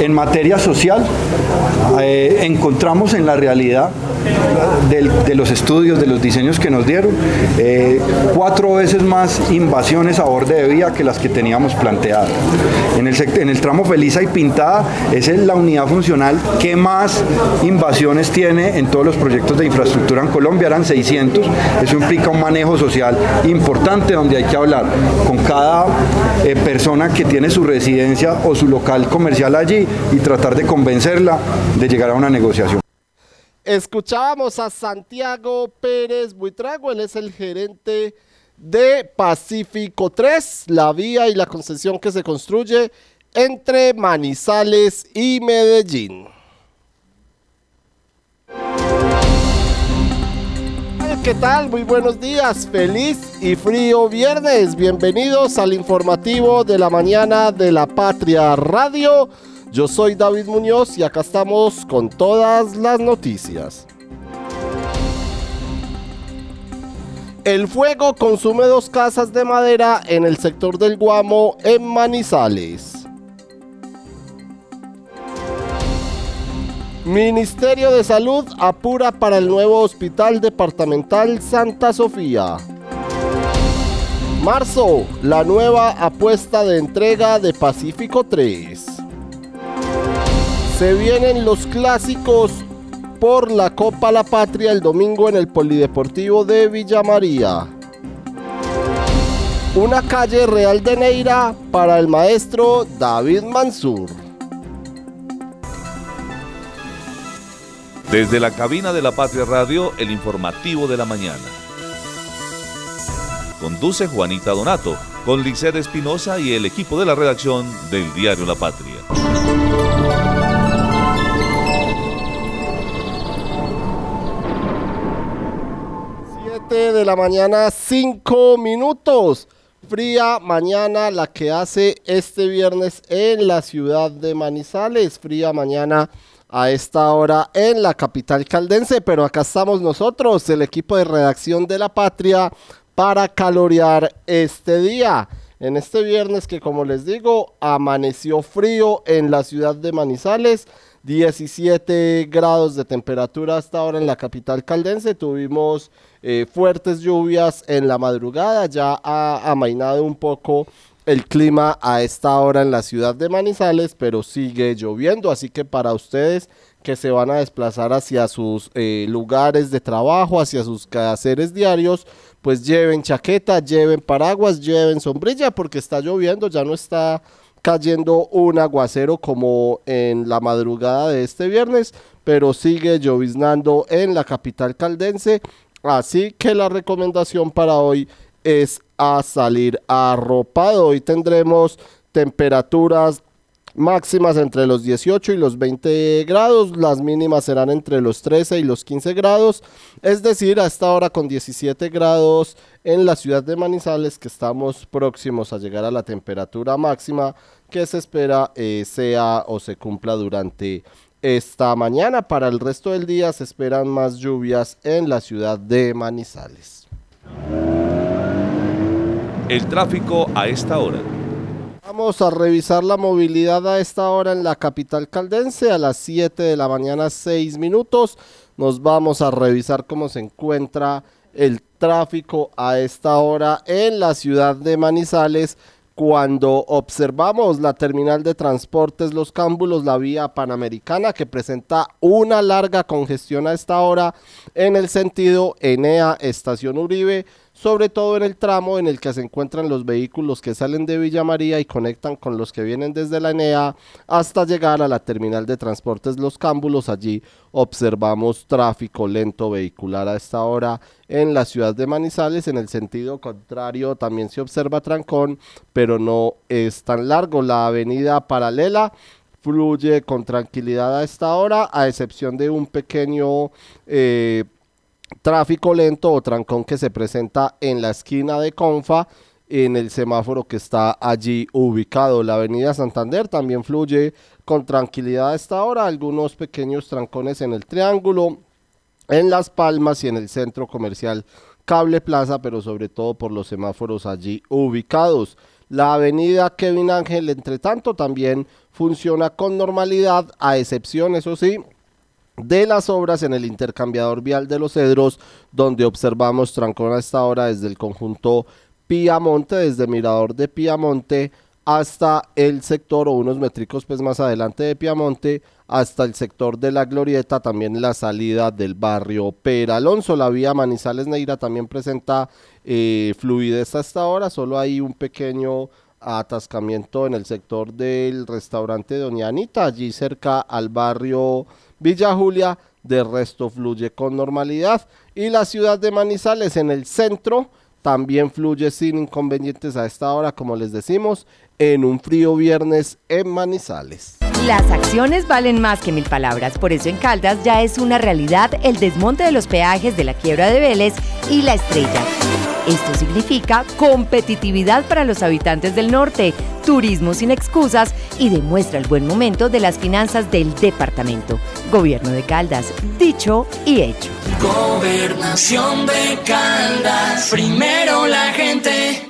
En materia social, eh, encontramos en la realidad de los estudios, de los diseños que nos dieron, eh, cuatro veces más invasiones a borde de vía que las que teníamos planteadas. En el, tramo Feliza y Pintada es la unidad funcional que más invasiones tiene en todos los proyectos de infraestructura en Colombia, eran 600. Eso implica un manejo social importante donde hay que hablar con cada eh, persona que tiene su residencia o su local comercial allí y tratar de convencerla de llegar a una negociación. Escuchábamos a Santiago Pérez Buitrago, él es el gerente de Pacífico 3, la vía y la concesión que se construye entre Manizales y Medellín. ¿Qué tal? Muy buenos días, feliz y frío viernes. Bienvenidos al informativo de la mañana de la Patria Radio. Yo soy David Muñoz y acá estamos con todas las noticias. El fuego consume dos casas de madera en el sector del Guamo en Manizales. Ministerio de Salud apura para el nuevo Hospital Departamental Santa Sofía. Marzo, la nueva apuesta de entrega de Pacífico 3. Se vienen los clásicos por la Copa La Patria el domingo en el Polideportivo de Villa María. Una calle real de Neira para el maestro David Mansur. Desde la cabina de la Patria Radio, el informativo de la mañana. Conduce Juanita Donato, con Licer Espinosa y el equipo de la redacción del diario La Patria. De la mañana, 5 minutos. Fría mañana la que hace este viernes en la ciudad de Manizales. Fría mañana a esta hora en la capital caldense. Pero acá estamos nosotros, el equipo de redacción de La Patria, para calorear este día. En este viernes que como les digo, amaneció frío en la ciudad de Manizales. 17 grados de temperatura hasta ahora en la capital caldense. Tuvimos eh, fuertes lluvias en la madrugada, ya ha amainado un poco el clima a esta hora en la ciudad de Manizales, pero sigue lloviendo, así que para ustedes que se van a desplazar hacia sus eh, lugares de trabajo, hacia sus quehaceres diarios, pues lleven chaqueta, lleven paraguas, lleven sombrilla, porque está lloviendo, ya no está cayendo un aguacero como en la madrugada de este viernes, pero sigue lloviznando en la capital caldense Así que la recomendación para hoy es a salir arropado. Hoy tendremos temperaturas máximas entre los 18 y los 20 grados, las mínimas serán entre los 13 y los 15 grados, es decir, a esta hora con 17 grados en la ciudad de Manizales que estamos próximos a llegar a la temperatura máxima que se espera eh, sea o se cumpla durante esta mañana. Para el resto del día se esperan más lluvias en la ciudad de Manizales. El tráfico a esta hora. Vamos a revisar la movilidad a esta hora en la capital caldense a las 7 de la mañana 6 minutos. Nos vamos a revisar cómo se encuentra el tráfico a esta hora en la ciudad de Manizales cuando observamos la terminal de transportes Los Cámbulos, la vía panamericana, que presenta una larga congestión a esta hora en el sentido Enea Estación Uribe, sobre todo en el tramo en el que se encuentran los vehículos que salen de Villa María y conectan con los que vienen desde la ENEA hasta llegar a la terminal de transportes Los Cámbulos. Allí observamos tráfico lento vehicular a esta hora en la ciudad de Manizales. En el sentido contrario también se observa trancón, pero no es tan largo. La avenida paralela fluye con tranquilidad a esta hora, a excepción de un pequeño eh, tráfico lento o trancón que se presenta en la esquina de Confa en el semáforo que está allí ubicado. La avenida Santander también fluye con tranquilidad a esta hora, algunos pequeños trancones en el triángulo, en Las Palmas y en el centro comercial Cable Plaza, pero sobre todo por los semáforos allí ubicados. La avenida Kevin Ángel, entre tanto, también funciona con normalidad, a excepción, eso sí, de las obras en el intercambiador vial de los Cedros, donde observamos trancón a esta hora desde el conjunto Piamonte, desde Mirador de Piamonte hasta el sector o unos métricos pues más adelante de Piamonte hasta el sector de la Glorieta, también la salida del barrio Peralonso, la vía Manizales Neira también presenta eh, fluidez hasta ahora, solo hay un pequeño atascamiento en el sector del restaurante Doña Anita, allí cerca al barrio Villa Julia, de resto fluye con normalidad y la ciudad de Manizales en el centro también fluye sin inconvenientes a esta hora, como les decimos, en un frío viernes en Manizales. Las acciones valen más que mil palabras, por eso en Caldas ya es una realidad el desmonte de los peajes de la quiebra de Vélez y la estrella. Esto significa competitividad para los habitantes del norte, turismo sin excusas y demuestra el buen momento de las finanzas del departamento. Gobierno de Caldas, dicho y hecho. Gobernación de Caldas, primero la gente.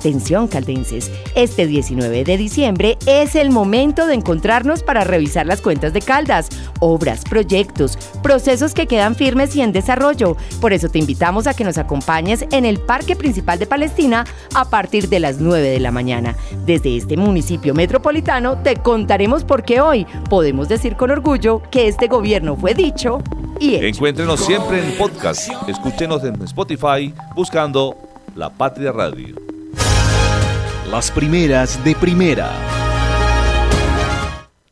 Atención caldenses, este 19 de diciembre es el momento de encontrarnos para revisar las cuentas de Caldas, obras, proyectos, procesos que quedan firmes y en desarrollo. Por eso te invitamos a que nos acompañes en el Parque Principal de Palestina a partir de las 9 de la mañana. Desde este municipio metropolitano te contaremos por qué hoy podemos decir con orgullo que este gobierno fue dicho y hecho. Encuéntrenos siempre en podcast. Escúchenos en Spotify buscando La Patria Radio. Las primeras de primera.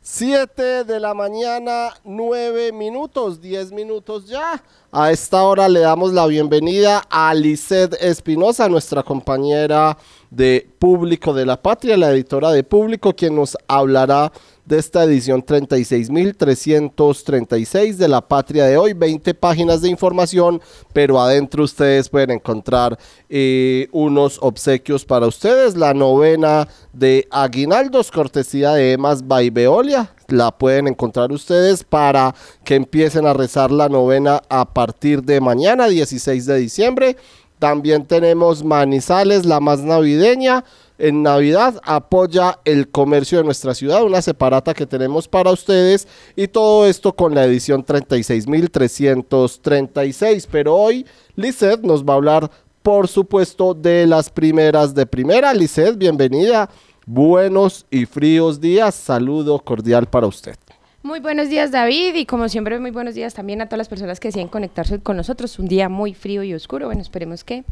7 de la mañana, 9 minutos, 10 minutos ya. A esta hora le damos la bienvenida a Lisette Espinosa, nuestra compañera de Público de la Patria, la editora de Público, quien nos hablará de esta edición 36.336 de La Patria de hoy. 20 páginas de información, pero adentro ustedes pueden encontrar eh, unos obsequios para ustedes. La novena de Aguinaldos, cortesía de Emas Baibeolia. La pueden encontrar ustedes para que empiecen a rezar la novena a partir de mañana, 16 de diciembre. También tenemos Manizales, la más navideña en Navidad apoya el comercio de nuestra ciudad, una separata que tenemos para ustedes y todo esto con la edición 36.336. Pero hoy Lizeth nos va a hablar, por supuesto, de las primeras de primera. Lizeth, bienvenida. Buenos y fríos días. Saludo cordial para usted. Muy buenos días David y como siempre muy buenos días también a todas las personas que deciden conectarse con nosotros. Un día muy frío y oscuro. Bueno, esperemos que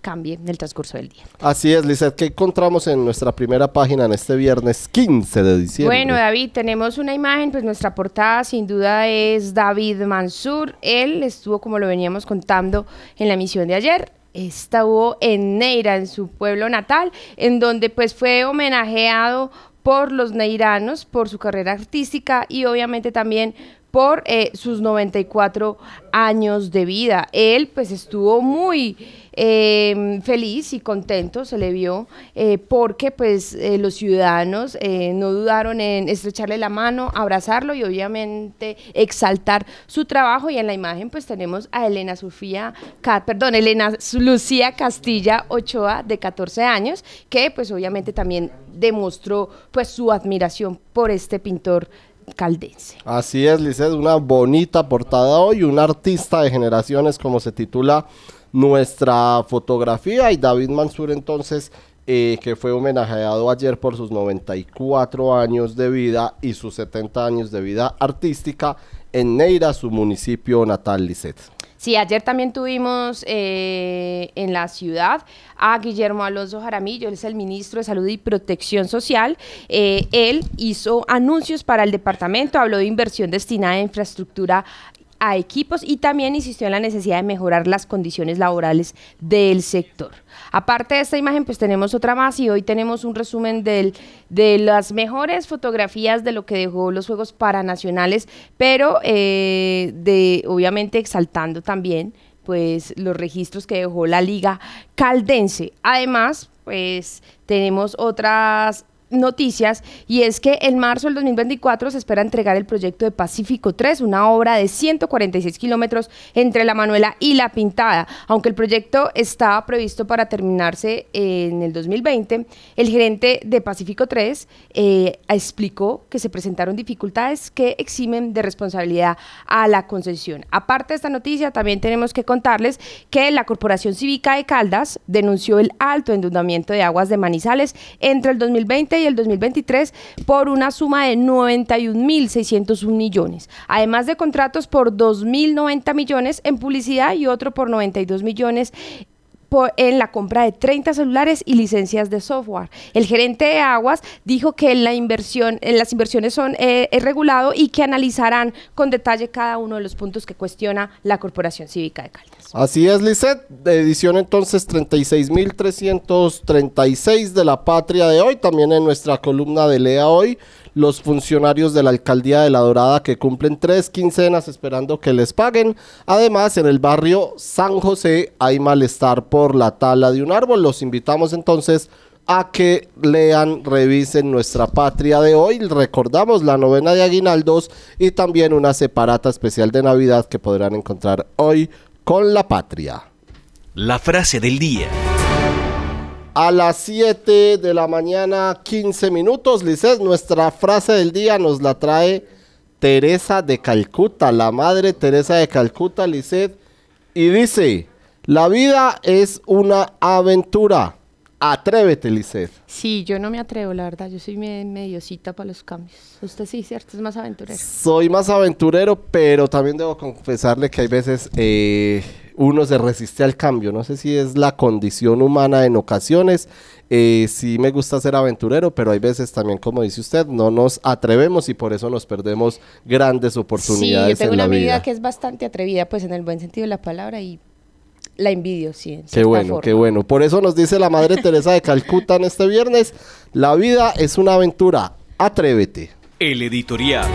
cambie en el transcurso del día. Así es, Lizeth, ¿qué encontramos en nuestra primera página en este viernes 15 de diciembre? Bueno, David, tenemos una imagen, pues nuestra portada sin duda es David Mansur. Él estuvo, como lo veníamos contando en la emisión de ayer, estuvo en Neira, en su pueblo natal, en donde pues fue homenajeado por los neiranos, por su carrera artística y obviamente también por eh, sus 94 años de vida. Él pues estuvo muy eh, feliz y contento, se le vio, eh, porque pues eh, los ciudadanos eh, no dudaron en estrecharle la mano, abrazarlo y obviamente exaltar su trabajo y en la imagen pues tenemos a Elena Sofía, perdón, Elena Lucía Castilla Ochoa de 14 años, que pues obviamente también demostró pues su admiración por este pintor caldense. Así es, Lizeth, una bonita portada hoy, un artista de generaciones como se titula nuestra fotografía y David Mansur entonces eh, que fue homenajeado ayer por sus 94 años de vida y sus 70 años de vida artística en Neira, su municipio natal, Lisset. Sí, ayer también tuvimos eh, en la ciudad a Guillermo Alonso Jaramillo, él es el ministro de Salud y Protección Social. Eh, él hizo anuncios para el departamento, habló de inversión destinada a infraestructura a equipos y también insistió en la necesidad de mejorar las condiciones laborales del sector. Aparte de esta imagen, pues tenemos otra más y hoy tenemos un resumen del, de las mejores fotografías de lo que dejó los Juegos Paranacionales, pero eh, de obviamente exaltando también pues los registros que dejó la Liga Caldense. Además, pues tenemos otras noticias y es que en marzo del 2024 se espera entregar el proyecto de Pacífico 3, una obra de 146 kilómetros entre La Manuela y La Pintada. Aunque el proyecto estaba previsto para terminarse en el 2020, el gerente de Pacífico 3 eh, explicó que se presentaron dificultades que eximen de responsabilidad a la concesión. Aparte de esta noticia, también tenemos que contarles que la Corporación Cívica de Caldas denunció el alto endeudamiento de aguas de Manizales entre el 2020 y el 2023 por una suma de 91.601 millones, además de contratos por 2.090 millones en publicidad y otro por 92 millones en la compra de 30 celulares y licencias de software. El gerente de Aguas dijo que la inversión, las inversiones son eh, regulado y que analizarán con detalle cada uno de los puntos que cuestiona la Corporación Cívica de Caldas. Así es, Lisset, edición entonces 36.336 de La Patria de hoy, también en nuestra columna de Lea hoy, los funcionarios de la Alcaldía de La Dorada que cumplen tres quincenas esperando que les paguen. Además, en el barrio San José hay malestar por la tala de un árbol. Los invitamos entonces a que lean, revisen nuestra patria de hoy. Recordamos la novena de Aguinaldos y también una separata especial de Navidad que podrán encontrar hoy con la patria. La frase del día. A las 7 de la mañana, 15 minutos, Lices, nuestra frase del día nos la trae Teresa de Calcuta, la madre Teresa de Calcuta, Lisset, y dice, la vida es una aventura. Atrévete, Lisset. Sí, yo no me atrevo, la verdad. Yo soy mediocita para los cambios. Usted sí, ¿cierto? Es más aventurero. Soy más aventurero, pero también debo confesarle que hay veces eh, uno se resiste al cambio. No sé si es la condición humana en ocasiones. Eh, sí me gusta ser aventurero, pero hay veces también, como dice usted, no nos atrevemos y por eso nos perdemos grandes oportunidades. Sí, yo tengo una amiga que es bastante atrevida, pues en el buen sentido de la palabra y la envidio, sí. qué bueno, qué bueno. Por eso nos dice la Madre Teresa de Calcuta en este viernes, la vida es una aventura, atrévete. El editorial.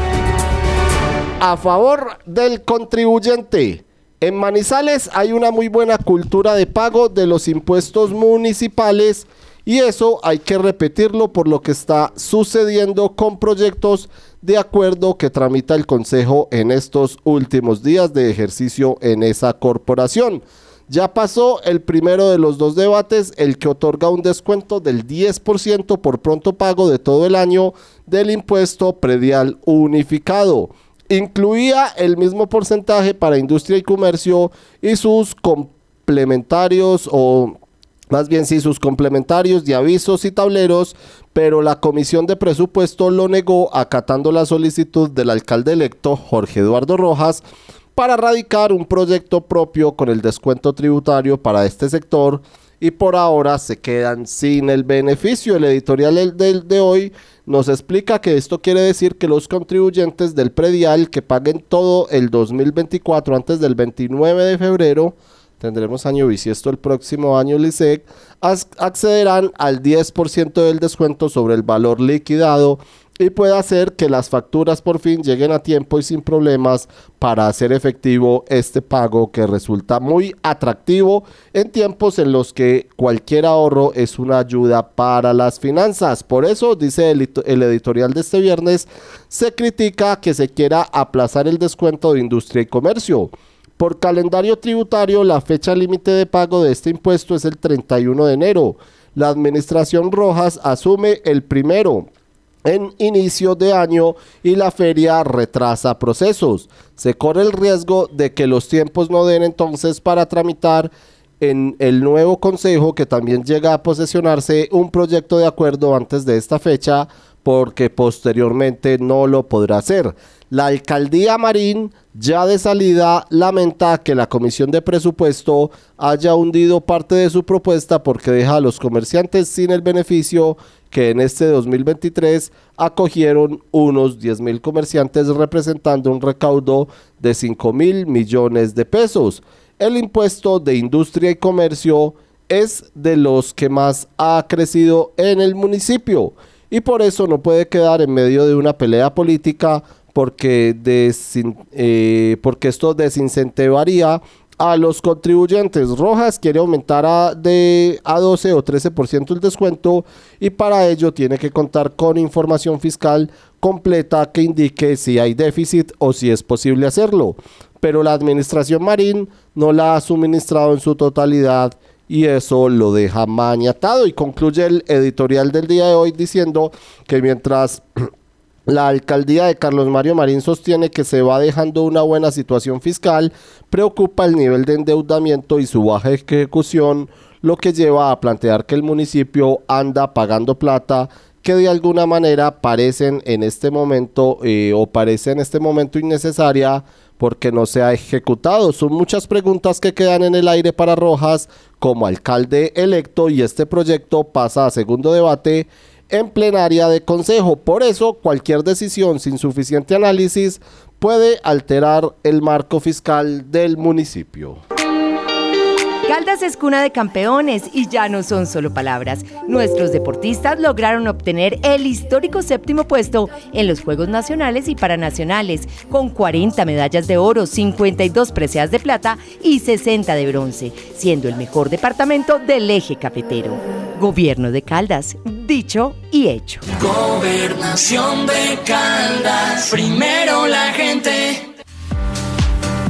A favor del contribuyente. En Manizales hay una muy buena cultura de pago de los impuestos municipales y eso hay que repetirlo por lo que está sucediendo con proyectos de acuerdo que tramita el Consejo en estos últimos días de ejercicio en esa corporación. Ya pasó el primero de los dos debates, el que otorga un descuento del 10% por pronto pago de todo el año del impuesto predial unificado. Incluía el mismo porcentaje para industria y comercio y sus complementarios o más bien sí sus complementarios de avisos y tableros, pero la comisión de presupuesto lo negó acatando la solicitud del alcalde electo Jorge Eduardo Rojas para radicar un proyecto propio con el descuento tributario para este sector y por ahora se quedan sin el beneficio. El editorial del de hoy nos explica que esto quiere decir que los contribuyentes del predial que paguen todo el 2024 antes del 29 de febrero, tendremos año bisiesto el próximo año LISEC, accederán al 10% del descuento sobre el valor liquidado y puede hacer que las facturas por fin lleguen a tiempo y sin problemas para hacer efectivo este pago que resulta muy atractivo en tiempos en los que cualquier ahorro es una ayuda para las finanzas. Por eso, dice el, el editorial de este viernes, se critica que se quiera aplazar el descuento de industria y comercio. Por calendario tributario, la fecha límite de pago de este impuesto es el 31 de enero. La administración Rojas asume el primero en inicio de año y la feria retrasa procesos. Se corre el riesgo de que los tiempos no den entonces para tramitar en el nuevo consejo que también llega a posesionarse un proyecto de acuerdo antes de esta fecha porque posteriormente no lo podrá hacer. La alcaldía Marín ya de salida lamenta que la comisión de presupuesto haya hundido parte de su propuesta porque deja a los comerciantes sin el beneficio que en este 2023 acogieron unos 10 mil comerciantes representando un recaudo de 5 mil millones de pesos. El impuesto de industria y comercio es de los que más ha crecido en el municipio y por eso no puede quedar en medio de una pelea política porque, eh, porque esto desincentivaría a los contribuyentes. Rojas quiere aumentar a, de, a 12 o 13% el descuento y para ello tiene que contar con información fiscal completa que indique si hay déficit o si es posible hacerlo. Pero la administración Marín no la ha suministrado en su totalidad y eso lo deja maniatado y concluye el editorial del día de hoy diciendo que mientras la alcaldía de Carlos Mario Marín sostiene que se va dejando una buena situación fiscal, preocupa el nivel de endeudamiento y su baja ejecución, lo que lleva a plantear que el municipio anda pagando plata que de alguna manera parecen en este momento eh, o parece en este momento innecesaria porque no se ha ejecutado. Son muchas preguntas que quedan en el aire para Rojas como alcalde electo y este proyecto pasa a segundo debate en plenaria de consejo. Por eso, cualquier decisión sin suficiente análisis puede alterar el marco fiscal del municipio. Caldas es cuna de campeones y ya no son solo palabras. Nuestros deportistas lograron obtener el histórico séptimo puesto en los Juegos Nacionales y Paranacionales, con 40 medallas de oro, 52 preseas de plata y 60 de bronce, siendo el mejor departamento del eje cafetero. Gobierno de Caldas, dicho y hecho. Gobernación de Caldas, primero la gente.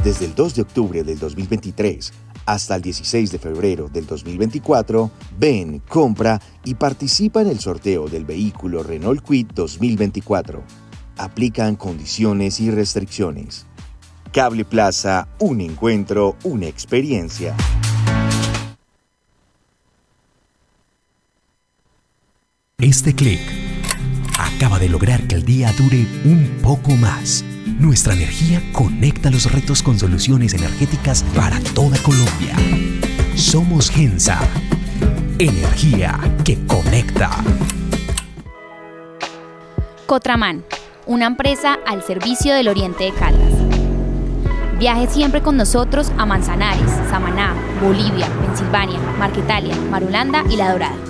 Desde el 2 de octubre del 2023, hasta el 16 de febrero del 2024, ven, compra y participa en el sorteo del vehículo Renault Quid 2024. Aplican condiciones y restricciones. Cable Plaza, un encuentro, una experiencia. Este clic acaba de lograr que el día dure un poco más. Nuestra energía conecta los retos con soluciones energéticas para toda Colombia. Somos Gensa. Energía que conecta. Cotraman, una empresa al servicio del Oriente de Caldas. Viaje siempre con nosotros a Manzanares, Samaná, Bolivia, Pensilvania, Marquetalia, Marulanda y La Dorada.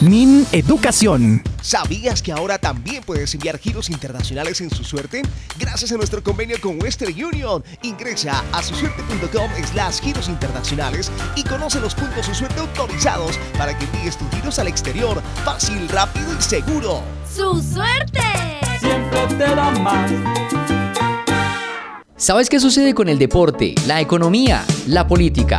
Min Educación. ¿Sabías que ahora también puedes enviar giros internacionales en su suerte? Gracias a nuestro convenio con Western Union. Ingresa a susuerte.com slash giros internacionales y conoce los puntos su suerte autorizados para que envíes tus giros al exterior. Fácil, rápido y seguro. ¡Su suerte! Siempre te da más. ¿Sabes qué sucede con el deporte, la economía, la política,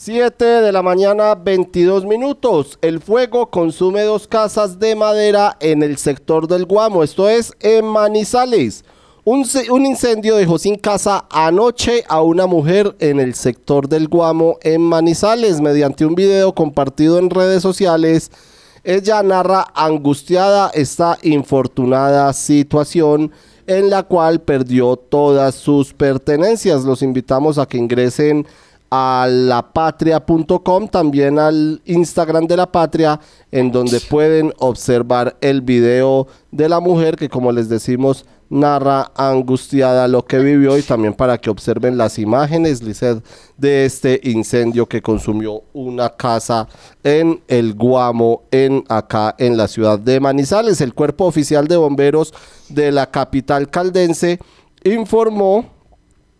7 de la mañana, 22 minutos. El fuego consume dos casas de madera en el sector del Guamo, esto es en Manizales. Un, un, incendio dejó sin casa anoche a una mujer en el sector del Guamo en Manizales mediante un video compartido en redes sociales. Ella narra angustiada esta infortunada situación en la cual perdió todas sus pertenencias. Los invitamos a que ingresen a lapatria.com, también al Instagram de la Patria, en donde pueden observar el video de la mujer que, como les decimos, narra angustiada lo que vivió y también para que observen las imágenes, Lizeth, de este incendio que consumió una casa en el Guamo, en acá en la ciudad de Manizales. El cuerpo oficial de bomberos de la capital caldense informó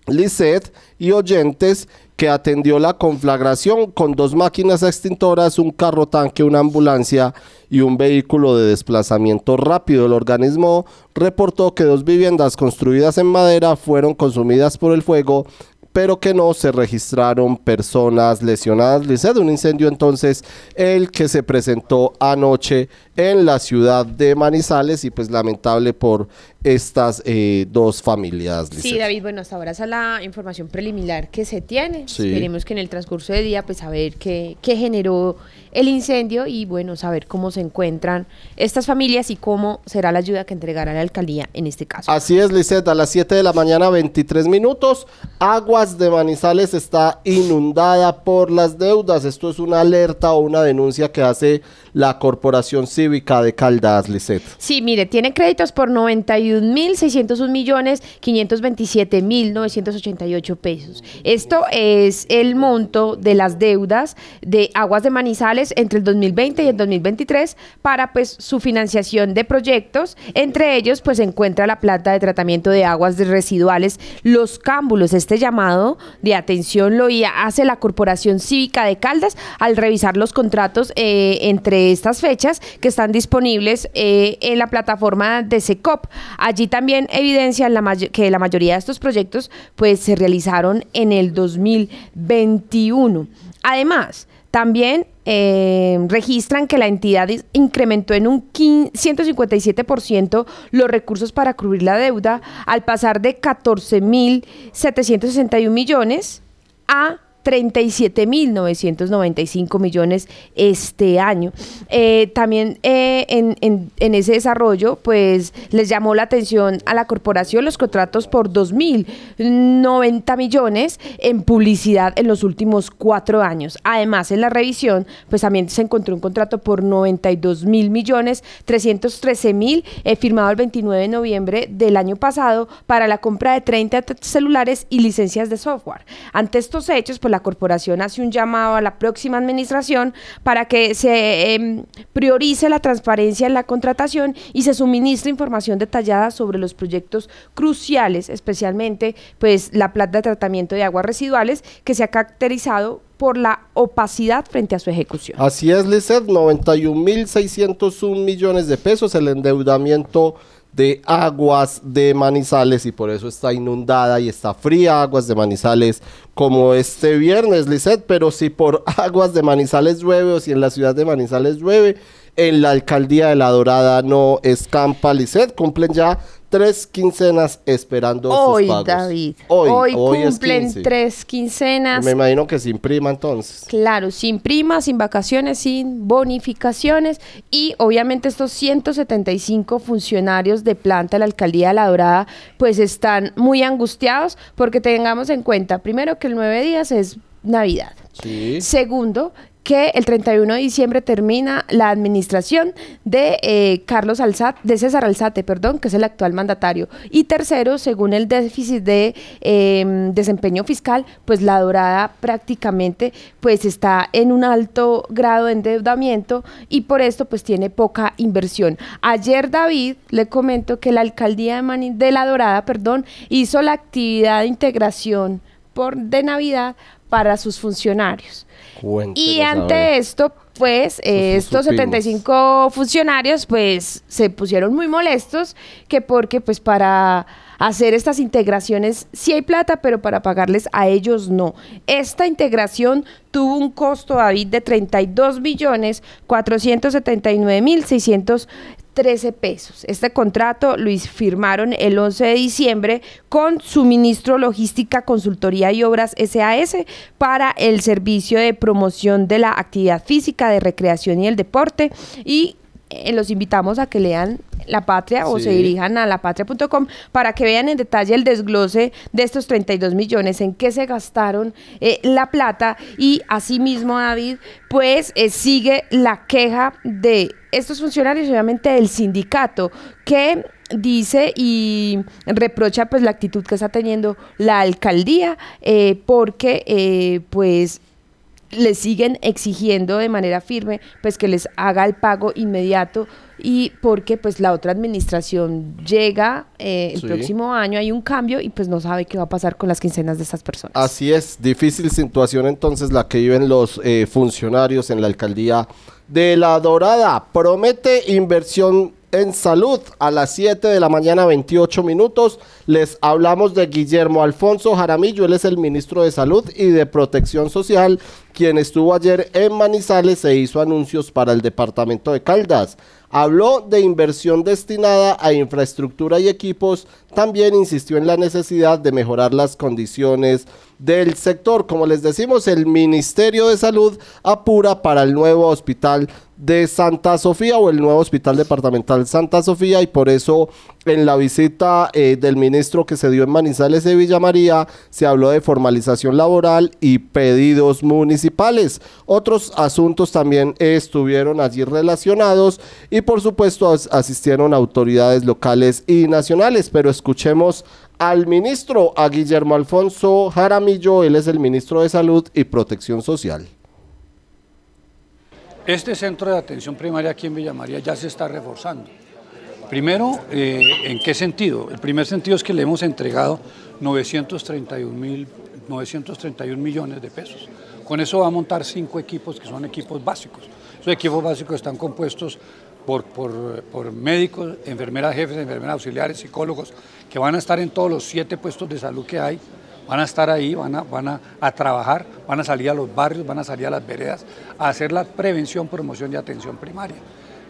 Lisset y oyentes que atendió la conflagración con dos máquinas extintoras, un carro tanque, una ambulancia y un vehículo de desplazamiento rápido. El organismo reportó que dos viviendas construidas en madera fueron consumidas por el fuego pero que no se registraron personas lesionadas. Lice de un incendio entonces el que se presentó anoche en la ciudad de Manizales y pues lamentable por estas eh, dos familias. Sí, David, bueno, hasta ahora es la información preliminar que se tiene. Esperemos que en el transcurso del día pues saber qué, qué generó el incendio y bueno, saber cómo se encuentran estas familias y cómo será la ayuda que entregará la alcaldía en este caso. Así es, Lisset, a las 7 de la mañana, 23 minutos, Aguas de Manizales está inundada por las deudas. Esto es una alerta o una denuncia que hace la Corporación Cívica de Caldas, Lisset. Sí, mire, tiene créditos por 91.601 millones 527 mil 988 pesos. Esto es el monto de las deudas de Aguas de Manizales entre el 2020 y el 2023 para pues su financiación de proyectos. Entre ellos pues se encuentra la planta de tratamiento de aguas residuales, los cámbulos. Este llamado de atención lo hace la Corporación Cívica de Caldas al revisar los contratos eh, entre estas fechas que están disponibles eh, en la plataforma de SECOP. Allí también evidencian que la mayoría de estos proyectos pues se realizaron en el 2021. Además, también eh, registran que la entidad incrementó en un 157% los recursos para cubrir la deuda al pasar de 14.761 millones a 37.995 millones este año. Eh, también eh, en, ese desarrollo, pues les llamó la atención a la corporación los contratos por 2.090 millones en publicidad en los últimos cuatro años. Además, en la revisión, pues también se encontró un contrato por 92 mil millones 313 mil eh, firmado el 29 de noviembre del año pasado para la compra de 30 celulares y licencias de software. Ante estos hechos, pues la corporación hace un llamado a la próxima administración para que se em, priorice la transparencia en la contratación y se suministre información detallada sobre los proyectos cruciales, especialmente pues la planta de tratamiento de aguas residuales que se ha caracterizado por la opacidad frente a su ejecución. Así es, Lizeth, 91.601 millones de pesos el endeudamiento de aguas de Manizales y por eso está inundada y está fría aguas de Manizales como este viernes, Lisset, pero si por aguas de Manizales llueve o si en la ciudad de Manizales llueve, en la alcaldía de La Dorada no escampa, Lisset, cumplen ya tres quincenas esperando hoy, sus pagos. David. Hoy, hoy, cumplen tres quincenas. Me imagino que sin prima entonces. Claro, sin prima, sin vacaciones, sin bonificaciones y obviamente estos 175 funcionarios de planta de la alcaldía de La Dorada pues están muy angustiados porque tengamos en cuenta primero que el nueve días es Navidad. Sí. Segundo, que el 31 de diciembre termina la administración de eh, Carlos Alzate, de César Alzate, perdón, que es el actual mandatario. Y tercero, según el déficit de em, desempeño fiscal, pues la dorada prácticamente pues está en un alto grado de endeudamiento y por esto pues tiene poca inversión. Ayer David le comento que la alcaldía de, de la Dorada, perdón, hizo la actividad de integración por, de Navidad para sus funcionarios. Y ante esto, pues estos 75 funcionarios pues se pusieron muy molestos que porque pues para hacer estas integraciones sí hay plata, pero para pagarles a ellos no. Esta integración tuvo un costo, David, de 32 millones 479 mil 600 13 pesos. Este contrato lo firmaron el 11 de diciembre con Suministro Logística, Consultoría y Obras SAS para el servicio de promoción de la actividad física, de recreación y el deporte y eh, los invitamos a que lean La Patria o se dirijan a lapatria.com para que vean en detalle el desglose de estos 32 millones, en qué se gastaron eh, la plata. Y asimismo, David, pues eh, sigue la queja de estos funcionarios, obviamente del sindicato, que dice y reprocha pues la actitud que está teniendo la alcaldía eh, porque pues le siguen exigiendo de manera firme pues que les haga el pago inmediato y porque pues la otra administración llega eh, el Sí. próximo año hay un cambio y pues no sabe qué va a pasar con las quincenas de estas personas. Así es, difícil situación entonces la que viven los eh, funcionarios en la alcaldía de La Dorada. Promete inversión en salud a las 7 de la mañana 28 minutos. Les hablamos de Guillermo Alfonso Jaramillo, él es el ministro de Salud y de Protección Social, quien estuvo ayer en Manizales e hizo anuncios para el departamento de Caldas. Habló de inversión destinada a infraestructura y equipos, también insistió en la necesidad de mejorar las condiciones del sector. Como les decimos, el Ministerio de Salud apura para el nuevo hospital de Santa Sofía o el nuevo hospital departamental Santa Sofía y por eso en la visita eh, del ministro que se dio en Manizales de Villa María se habló de formalización laboral y pedidos municipales. Otros asuntos también estuvieron allí relacionados y por supuesto as- asistieron autoridades locales y nacionales, pero escuchemos al ministro, a Guillermo Alfonso Jaramillo, él es el ministro de Salud y Protección Social. Este centro de atención primaria aquí en Villa María ya se está reforzando. Primero, eh, ¿en qué sentido? El primer sentido es que le hemos entregado 931, mil, 931 millones de pesos. Con eso va a montar cinco equipos que son equipos básicos. Esos equipos básicos están compuestos por, por- por médicos, enfermeras jefes, enfermeras auxiliares, psicólogos, que van a estar en todos los siete puestos de salud que hay, van a estar ahí, van a, van a, a trabajar, van a salir a los barrios, van a salir a las veredas, a hacer la prevención, promoción y atención primaria.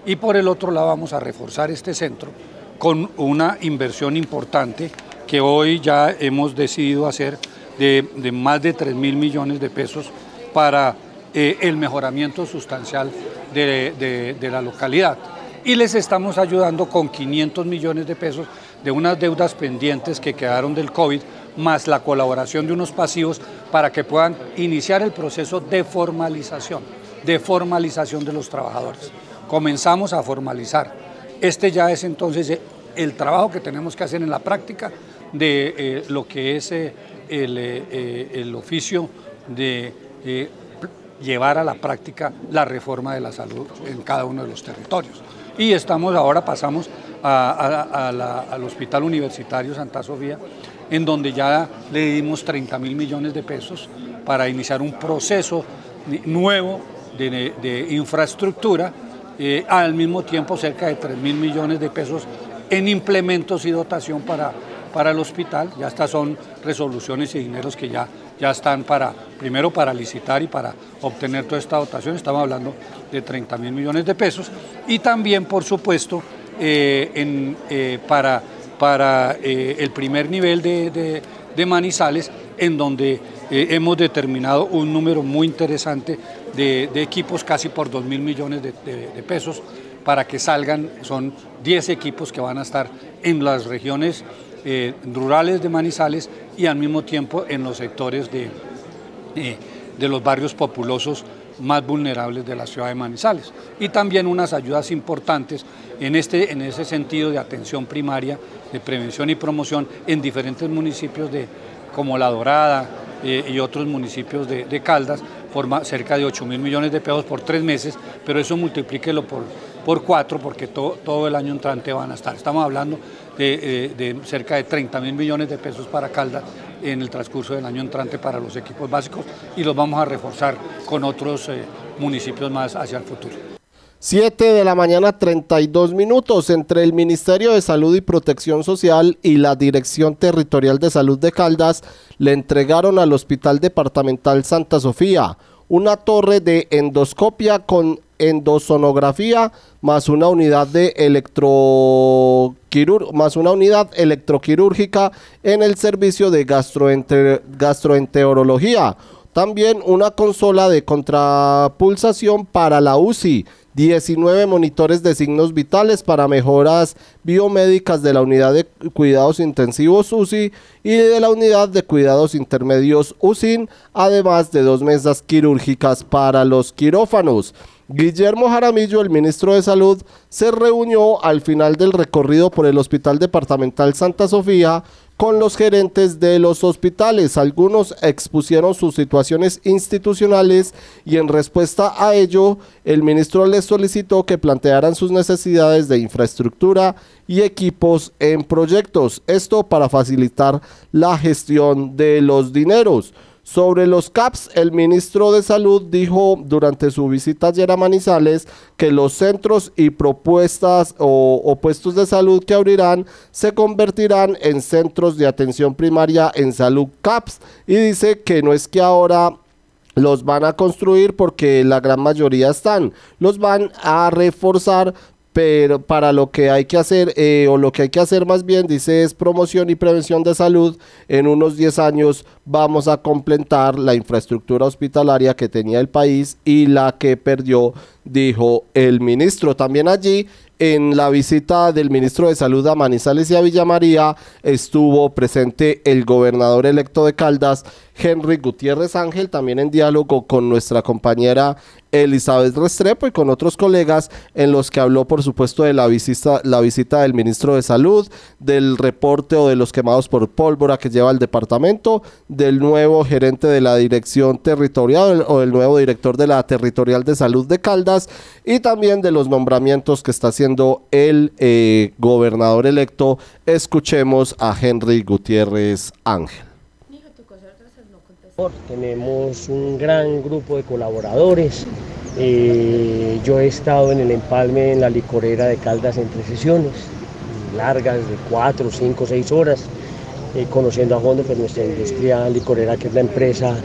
Y por el otro lado vamos a reforzar este centro con una inversión importante que hoy ya hemos decidido hacer de, más de 3 mil millones de pesos para eh, el mejoramiento sustancial de, de- de la localidad. Y les estamos ayudando con 500 millones de pesos de unas deudas pendientes que quedaron del COVID, más la colaboración de unos pasivos para que puedan iniciar el proceso de formalización, de formalización de los trabajadores. Comenzamos a formalizar. Este ya es entonces eh, el trabajo que tenemos que hacer en la práctica de eh, lo que es eh, el, oficio de llevar a la práctica la reforma de la salud en cada uno de los territorios. Y estamos ahora, pasamos al Hospital Universitario Santa Sofía, en donde ya le dimos 30 mil millones de pesos para iniciar un proceso nuevo de, de infraestructura, eh, al mismo tiempo cerca de 3 mil millones de pesos en implementos y dotación para, para el hospital. Ya estas son resoluciones y dineros que ya, ya están para, primero para licitar y para obtener toda esta dotación. Estamos hablando de 30 mil millones de pesos. Y también, por supuesto, eh, en, eh, para, para eh, el primer nivel de, Manizales, en donde eh, hemos determinado un número muy interesante de, equipos, casi por 2 mil millones de, pesos, para que salgan, son 10 equipos que van a estar en las regiones eh, rurales de Manizales y al mismo tiempo en los sectores de, de los barrios populosos más vulnerables de la ciudad de Manizales. Y también unas ayudas importantes en, este, en ese sentido de atención primaria, de prevención y promoción en diferentes municipios de, como La Dorada eh, y otros municipios de, Caldas, por ma- cerca de 8 mil millones de pesos por tres meses, pero eso multiplíquelo por, por cuatro porque to- todo el año entrante van a estar. Estamos hablando de, eh, de cerca de 30 mil millones de pesos para Caldas en el transcurso del año entrante para los equipos básicos y los vamos a reforzar con otros eh, municipios más hacia el futuro. 7 de la mañana 32 minutos entre el Ministerio de Salud y Protección Social y la Dirección Territorial de Salud de Caldas le entregaron al Hospital Departamental Santa Sofía una torre de endoscopia con endosonografía más una unidad más una unidad electroquirúrgica en el servicio de gastroenter- gastroenterología. También una consola de contrapulsación para la UCI, 19 monitores de signos vitales para mejoras biomédicas de la unidad de cuidados intensivos UCI y de la unidad de cuidados intermedios UCIN, además de dos mesas quirúrgicas para los quirófanos. Guillermo Jaramillo, el ministro de Salud, se reunió al final del recorrido por el Hospital Departamental Santa Sofía con los gerentes de los hospitales. Algunos expusieron sus situaciones institucionales y en respuesta a ello, el ministro les solicitó que plantearan sus necesidades de infraestructura y equipos en proyectos. Esto para facilitar la gestión de los dineros. Sobre los CAPS, el ministro de Salud dijo durante su visita ayer a Manizales que los centros y propuestas o, o puestos de salud que abrirán se convertirán en centros de atención primaria en salud CAPS y dice que no es que ahora los van a construir porque la gran mayoría están, los van a reforzar pero para lo que hay que hacer, eh, o lo que hay que hacer más bien, dice, es promoción y prevención de salud. En unos 10 años vamos a completar la infraestructura hospitalaria que tenía el país y la que perdió, dijo el ministro. También allí, en la visita del ministro de Salud a Manizales y a Villa María, estuvo presente el gobernador electo de Caldas, Henry Gutiérrez Ángel, también en diálogo con nuestra compañera Elizabeth Restrepo y con otros colegas en los que habló por supuesto de la visita, la visita del ministro de Salud, del reporte o de los quemados por pólvora que lleva el departamento, del nuevo gerente de la dirección territorial o del nuevo director de la territorial de salud de Caldas y también de los nombramientos que está haciendo el eh, gobernador electo. Escuchemos a Henry Gutiérrez Ángel. Tenemos un gran grupo de colaboradores. Eh, yo he estado en el empalme en la licorera de Caldas en tres sesiones, largas de cuatro, cinco, seis horas, eh, conociendo a fondo pues, nuestra industria licorera, que es la empresa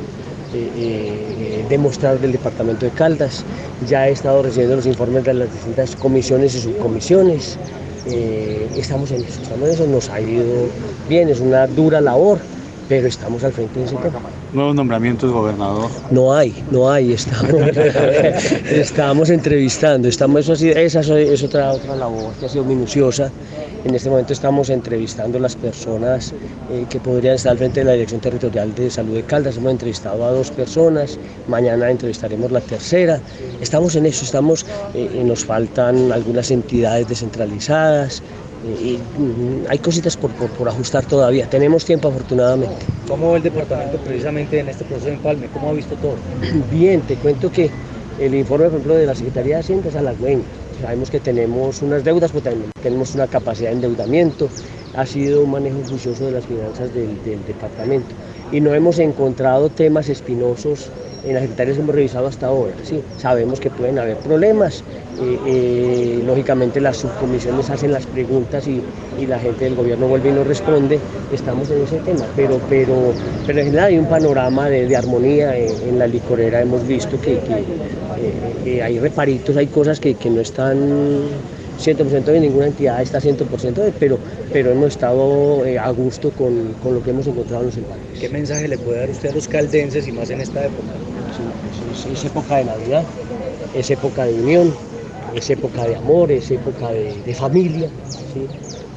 eh, eh, del departamento de Caldas. Ya he estado recibiendo los informes de las distintas comisiones y subcomisiones. Estamos en eso, estamos en eso, nos ha ido bien, es una dura labor, pero estamos al frente de ese tema. Nuevos nombramientos, gobernador. No hay, no hay, estamos, estamos entrevistando, estamos, eso esa es, otra, otra labor que ha sido minuciosa. En este momento estamos entrevistando las personas eh, que podrían estar al frente de la Dirección Territorial de Salud de Caldas. Hemos entrevistado a dos personas, mañana entrevistaremos la tercera. Estamos en eso, estamos, eh, nos faltan algunas entidades descentralizadas. Y, mm, hay cositas por, por- por ajustar todavía. Tenemos tiempo afortunadamente. ¿Cómo va el departamento precisamente en este proceso de empalme? ¿Cómo ha visto todo? Bien, te cuento que el informe, por ejemplo, de la Secretaría de Hacienda es halagüeño. Sabemos que tenemos unas deudas, pero también tenemos una capacidad de endeudamiento. Ha sido un manejo juicioso de las finanzas del, del departamento. Y no hemos encontrado temas espinosos en las secretarias hemos revisado hasta ahora. ¿sí? Sabemos que pueden haber problemas. eh, eh, lógicamente las subcomisiones hacen las preguntas y, y la gente del gobierno vuelve y nos responde. Estamos en ese tema, pero, pero, pero en general hay un panorama de, armonía en, en la licorera. Hemos visto que, que, eh, eh, hay reparitos, hay cosas que, que no están 100% de ninguna entidad está 100% de, pero, pero hemos estado eh, a gusto con, con lo que hemos encontrado en los empaques. ¿Qué mensaje le puede dar usted a los caldenses y más en esta época? Es, es época de Navidad, es época de unión, es época de amor, es época de, de familia. ¿sí?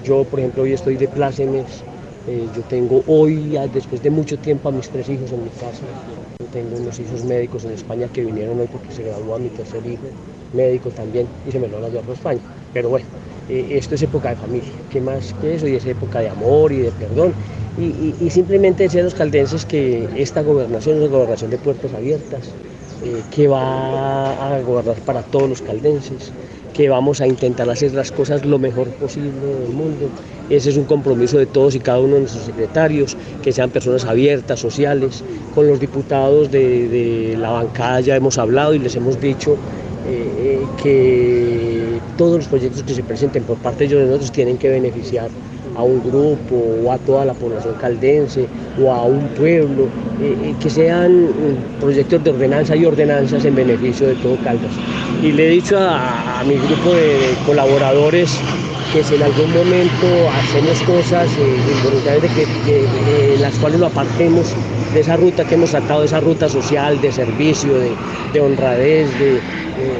Yo, por ejemplo, hoy estoy de plácemes, eh, yo tengo hoy, después de mucho tiempo, a mis tres hijos en mi casa. Yo tengo unos hijos médicos en España que vinieron hoy porque se graduó a mi tercer hijo, médico también, y se me lo llevó a España. Pero bueno, eh, esto es época de familia, ¿qué más que eso? Y es época de amor y de perdón. Y, y- simplemente decir a los caldenses que esta gobernación es una gobernación de puertas abiertas, eh, que va a gobernar para todos los caldenses, que vamos a intentar hacer las cosas lo mejor posible del mundo. Ese es un compromiso de todos y cada uno de nuestros secretarios, que sean personas abiertas, sociales. Con los diputados de, de la bancada ya hemos hablado y les hemos dicho eh, que todos los proyectos que se presenten por parte de ellos de nosotros tienen que beneficiar a un grupo o a toda la población caldense o a un pueblo, eh, eh, que sean mm, proyectos de ordenanza y ordenanzas en beneficio de todo Caldas. Y le he dicho a, mi grupo de colaboradores que si en algún momento hacemos cosas eh, involuntariamente que, que, eh, las cuales lo apartemos de esa ruta que hemos de esa ruta social, de servicio, de, de honradez, de, eh,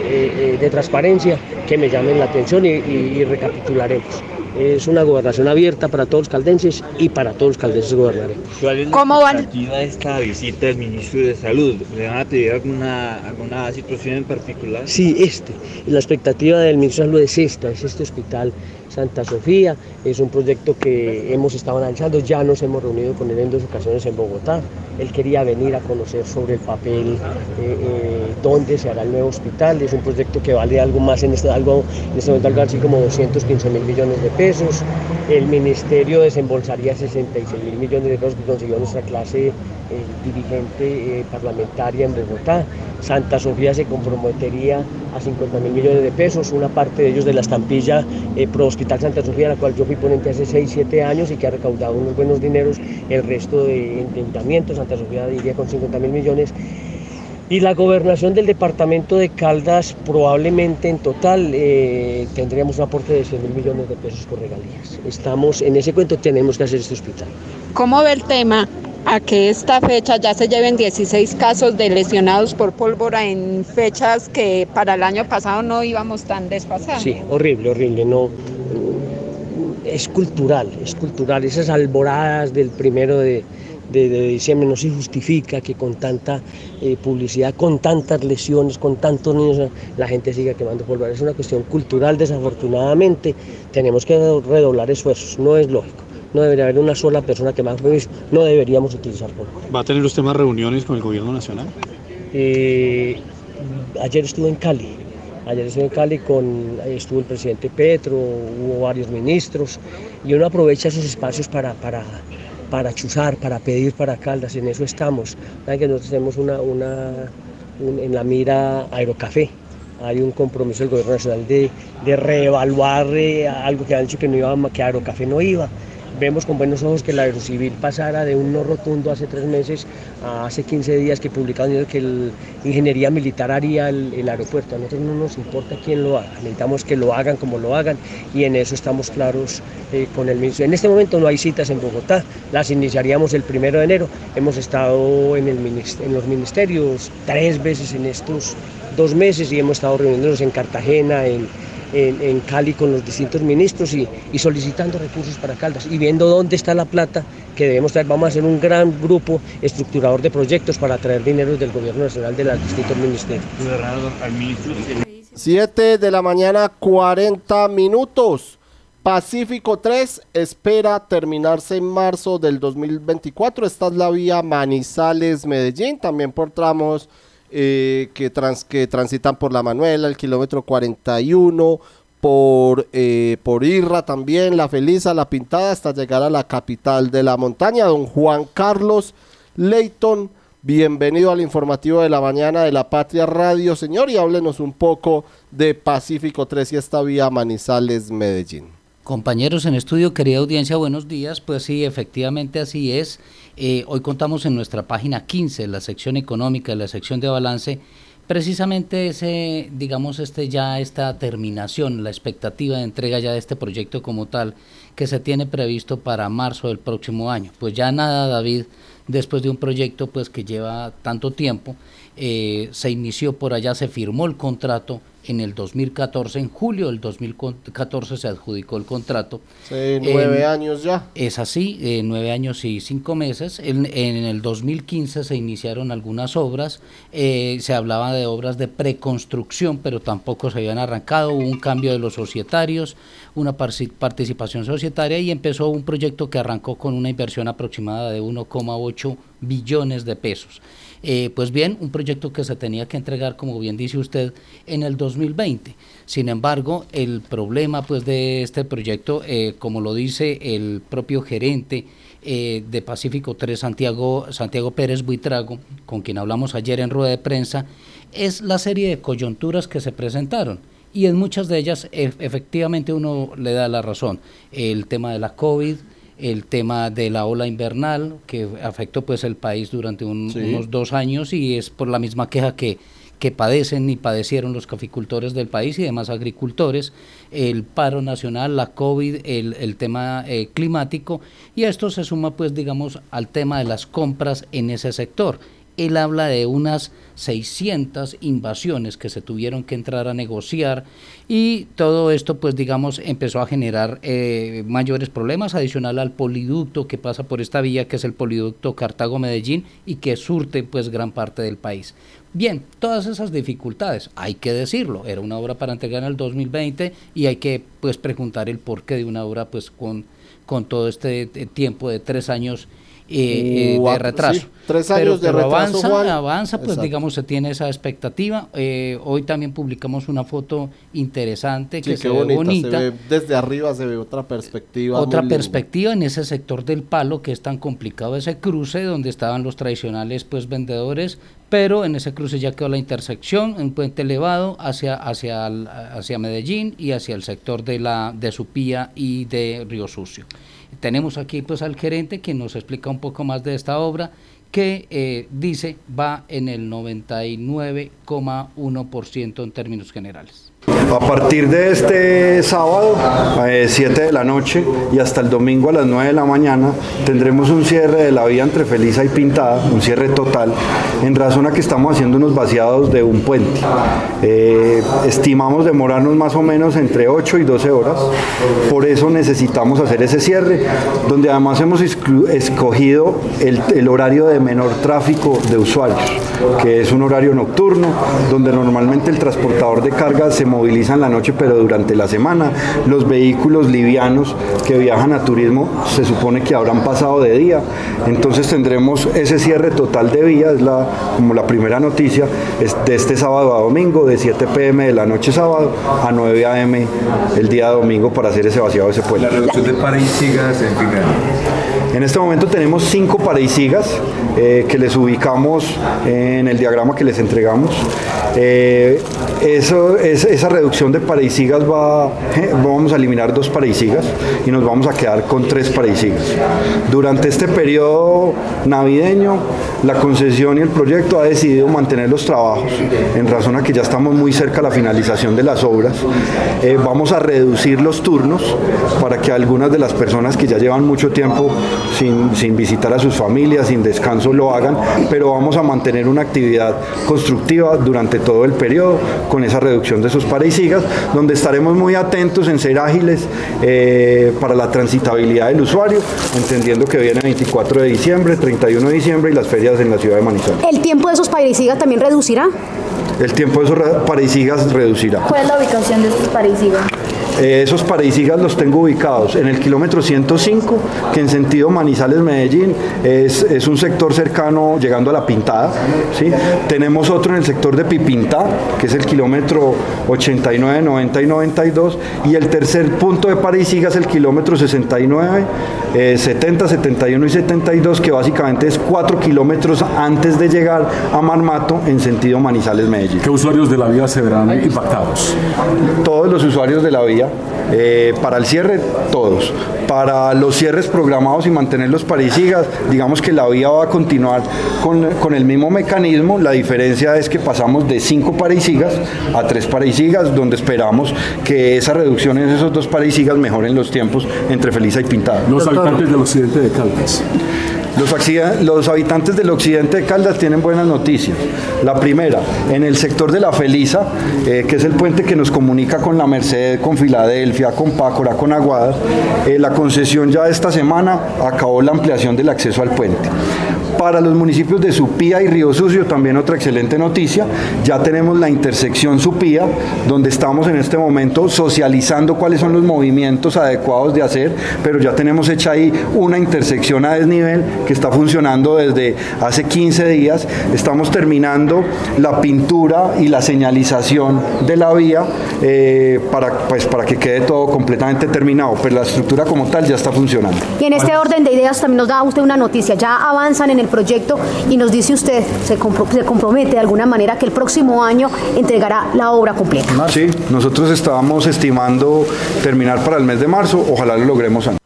eh, de transparencia, que me llamen la atención y recapitularemos. Es una gobernación abierta para todos los caldenses y para todos los caldenses gobernaremos. ¿Cuál es la ¿Cómo van? de esta visita del ministro de Salud? ¿Le van a pedir alguna, alguna situación en particular? Sí, este. La expectativa del ministro de Salud es esta, es este hospital Santa Sofía. Es un proyecto que hemos estado analizando, ya nos hemos reunido con él en dos ocasiones en Bogotá. Él quería venir a conocer sobre el papel, eh, eh, dónde se hará el nuevo hospital. Es un proyecto que vale algo más en este, algo, en este momento, algo así como 215 mil millones de pesos. El ministerio desembolsaría 66 mil millones de pesos que consiguió nuestra clase dirigente eh, parlamentaria en Bogotá. Santa Sofía se comprometería a 50 mil millones de pesos, una parte de ellos de la estampilla eh, Pro Hospital Santa Sofía, la cual yo fui ponente hace 6, 7 años y que ha recaudado unos buenos dineros, el resto de endeudamiento, Santa Sofía iría con 50 mil millones. Y la gobernación del departamento de Caldas probablemente en total eh, tendríamos un aporte de 100 mil millones de pesos por regalías. Estamos en ese cuento, tenemos que hacer este hospital. ¿Cómo ve el tema a que esta fecha ya se lleven 16 casos de lesionados por pólvora en fechas que para el año pasado no íbamos tan desfasados? Sí, horrible, horrible. No, es cultural, es cultural. Esas alboradas del primero de, de- de diciembre no se justifica que con tanta eh, publicidad, con tantas lesiones, con tantos niños, la gente siga quemando pólvora. Es una cuestión cultural, desafortunadamente. Tenemos que redoblar esfuerzos, no es lógico. No debería haber una sola persona que más no deberíamos utilizar pólvora. ¿Va a tener usted más reuniones con el gobierno nacional? Eh, ayer estuve en Cali. Ayer estuve en Cali con, estuvo el presidente Petro, hubo varios ministros y uno aprovecha esos espacios para, para, para chuzar, para pedir para Caldas, en eso estamos. Saben que nosotros tenemos una, una, un- en la mira Aerocafé. Hay un compromiso del gobierno nacional de, de reevaluar eh, algo que han dicho que no iba, que Aerocafé no iba. Vemos con buenos ojos que la Aerocivil pasara de un no rotundo hace tres meses a hace 15 días que publicaron que el Ingeniería Militar haría el, aeropuerto. A nosotros no nos importa quién lo haga, necesitamos que lo hagan como lo hagan y en eso estamos claros eh, con el ministro. En este momento no hay citas en Bogotá, las iniciaríamos el primero de enero. Hemos estado en, en los ministerios tres veces en estos dos meses y hemos estado reuniéndonos en Cartagena, en, en, Cali con los distintos ministros y, y solicitando recursos para Caldas y viendo dónde está la plata que debemos traer. Vamos a hacer un gran grupo estructurador de proyectos para traer dinero del gobierno nacional de los distintos ministerios. 7 de la mañana, 40 minutos. Pacífico 3 espera terminarse en marzo del 2024. Esta es la vía Manizales-Medellín, también por tramos eh, que, trans- que transitan por la Manuela, el kilómetro 41, por, eh, por Irra también, la Feliza, la Pintada, hasta llegar a la capital de la montaña. Don Juan Carlos Leighton, bienvenido al informativo de la mañana de la Patria Radio, señor, y háblenos un poco de Pacífico 3 y esta vía Manizales-Medellín. Compañeros en estudio, querida audiencia, buenos días. Pues sí, efectivamente así es. Eh, hoy contamos en nuestra página 15, la sección económica, la sección de balance, precisamente ese, digamos, este ya esta terminación, la expectativa de entrega ya de este proyecto como tal, que se tiene previsto para marzo del próximo año. Pues ya nada, David, después de un proyecto pues que lleva tanto tiempo, eh, se inició por allá, se firmó el contrato en el 2014, en julio del 2014 se adjudicó el contrato. Sí, nueve años ya. Es así, eh, nueve años y cinco meses. En, en el 2015 se iniciaron algunas obras, eh, se hablaba de obras de preconstrucción, pero tampoco se habían arrancado, hubo un cambio de los societarios, una participación societaria y empezó un proyecto que arrancó con una inversión aproximada de 1,8 billones de pesos. Eh, pues bien, un proyecto que se tenía que entregar, como bien dice usted, en el 2020. Sin embargo, el problema pues de este proyecto, eh, como lo dice el propio gerente eh, de Pacífico 3, Santiago, Santiago Pérez Buitrago, con quien hablamos ayer en rueda de prensa, es la serie de coyunturas que se presentaron. y en muchas de ellas efectivamente uno le da la razón. El tema de la COVID, el tema de la ola invernal que afectó pues el país durante un- Sí. unos dos años y es por la misma queja que, que padecen y padecieron los caficultores del país y demás agricultores, el paro nacional, la COVID, el, el tema eh, climático y esto se suma pues digamos al tema de las compras en ese sector. Él habla de unas 600 invasiones que se tuvieron que entrar a negociar y todo esto pues digamos empezó a generar eh, mayores problemas adicional al poliducto que pasa por esta vía que es el poliducto Cartago-Medellín y que surte pues gran parte del país. Bien, todas esas dificultades, hay que decirlo, era una obra para entregar en el 2020 y hay que pues preguntar el porqué de una obra pues con, con todo este eh, tiempo de tres años eh, eh, de Cuatro, retraso. sí, tres Pero- años de pero retraso, avanza, Juan. avanza, pues Exacto. digamos se tiene esa expectativa. Eh, hoy también publicamos una foto interesante que se ve bonita, bonita. se ve desde arriba se ve otra perspectiva. Otra perspectiva en ese sector del palo que es tan complicado ese cruce donde estaban los tradicionales pues vendedores, pero en ese cruce ya quedó la intersección, un puente elevado hacia hacia hacia Medellín y hacia el sector de la de Supía y de Río Sucio. Tenemos aquí pues al gerente que nos explica un poco más de esta obra que eh, dice va en el 99,1% en términos generales. A partir de este sábado, 7 de la noche y hasta el domingo a las 9 de la mañana, tendremos un cierre de la vía entre Felisa y Pintada, un cierre total, en razón a que estamos haciendo unos vaciados de un puente. Eh, estimamos demorarnos más o menos entre 8 y 12 horas, por eso necesitamos hacer ese cierre, donde además hemos escogido el, el horario de menor tráfico de usuarios, que es un horario nocturno, donde normalmente el transportador de carga se moviliza en la noche, pero durante la semana los vehículos livianos que viajan a turismo se supone que habrán pasado de día, entonces tendremos ese cierre total de vía, es la, como la primera noticia, es de este sábado a domingo, de 7 pm de la noche sábado a 9 am el día domingo para hacer ese vaciado de ese puente. La reducción de en fin de año. En este momento tenemos cinco paraisigas eh, que les ubicamos en el diagrama que les entregamos. Eh, eso, es- esa reducción de paraisigas va, eh, vamos a eliminar dos paraisigas y nos vamos a quedar con tres paraisigas. Durante este periodo navideño, la concesión y el proyecto ha decidido mantener los trabajos en razón a que ya estamos muy cerca a la finalización de las obras. Eh, vamos a reducir los turnos para que algunas de las personas que ya llevan mucho tiempo sin, sin visitar a sus familias, sin descanso, lo hagan, pero vamos a mantener una actividad constructiva durante todo el periodo con esa reducción de esos paraisigas, donde estaremos muy atentos en ser ágiles eh, para la transitabilidad del usuario, entendiendo que viene 24 de diciembre, 31 de diciembre y las ferias en la ciudad de Manizales. ¿El tiempo de esos pairicigas también reducirá? El tiempo de esos paraisigas reducirá. ¿Cuál es la ubicación de estos pairicigas? Eh, esos paraisigas los tengo ubicados en el kilómetro 105, que en sentido Manizales-Medellín es, es un sector cercano llegando a la Pintada. ¿sí? Tenemos otro en el sector de Pipintá, que es el kilómetro 89, 90 y 92. Y el tercer punto de paraisigas el kilómetro 69, eh, 70, 71 y 72, que básicamente es 4 kilómetros antes de llegar a Marmato en sentido Manizales-Medellín. ¿Qué usuarios de la vía se verán impactados? todos los usuarios de la vía. Eh, para el cierre, todos. Para los cierres programados y mantener los parisigas, digamos que la vía va a continuar con, con el mismo mecanismo. La diferencia es que pasamos de cinco parisigas a tres parisigas, donde esperamos que esa reducción en esos dos parisigas mejoren los tiempos entre Felisa y Pintada. Los habitantes del occidente de Caldas. Los, habitantes del occidente de Caldas tienen buenas noticias. La primera, en el sector de la Felisa, eh, que es el puente que nos comunica con la Merced, con Filadelfia, con Pácora, con Aguada, eh, la concesión ya esta semana acabó la ampliación del acceso al puente. Para los municipios de Supía y Río Sucio, también otra excelente noticia, ya tenemos la intersección Supía, donde estamos en este momento socializando cuáles son los movimientos adecuados de hacer, pero ya tenemos hecha ahí una intersección a desnivel que está funcionando desde hace 15 días. Estamos terminando la pintura y la señalización de la vía eh, para, pues, para que quede todo completamente terminado, pero la estructura como tal ya está funcionando. Y en este orden de ideas también nos da usted una noticia, ya avanzan en el proyecto y nos dice usted, se, se compromete de alguna manera que el próximo año entregará la obra completa. Sí, nosotros estábamos estimando terminar para el mes de marzo, ojalá lo logremos antes.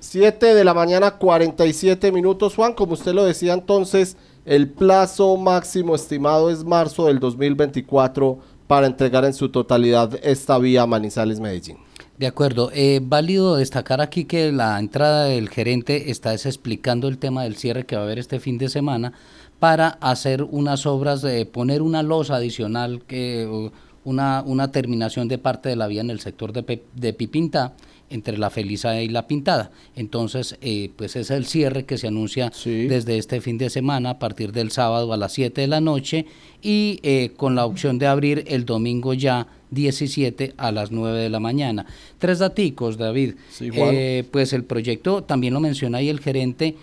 7 de la mañana, 47 minutos. Juan, como usted lo decía entonces, el plazo máximo estimado es marzo del 2024 para entregar en su totalidad esta vía Manizales-Medellín. De acuerdo. Eh, válido destacar aquí que la entrada del gerente está explicando el tema del cierre que va a haber este fin de semana para hacer unas obras, de poner una losa adicional, que, una, una terminación de parte de la vía en el sector de, de Pipinta entre la Felisa y la Pintada. Entonces, eh, pues es el cierre que se anuncia desde este fin de semana a partir del sábado a las 7 de la noche y eh, con la opción de abrir el domingo ya 17 a las 9 de la mañana. Tres daticos, David. Eh, pues el proyecto, también lo menciona ahí el gerente,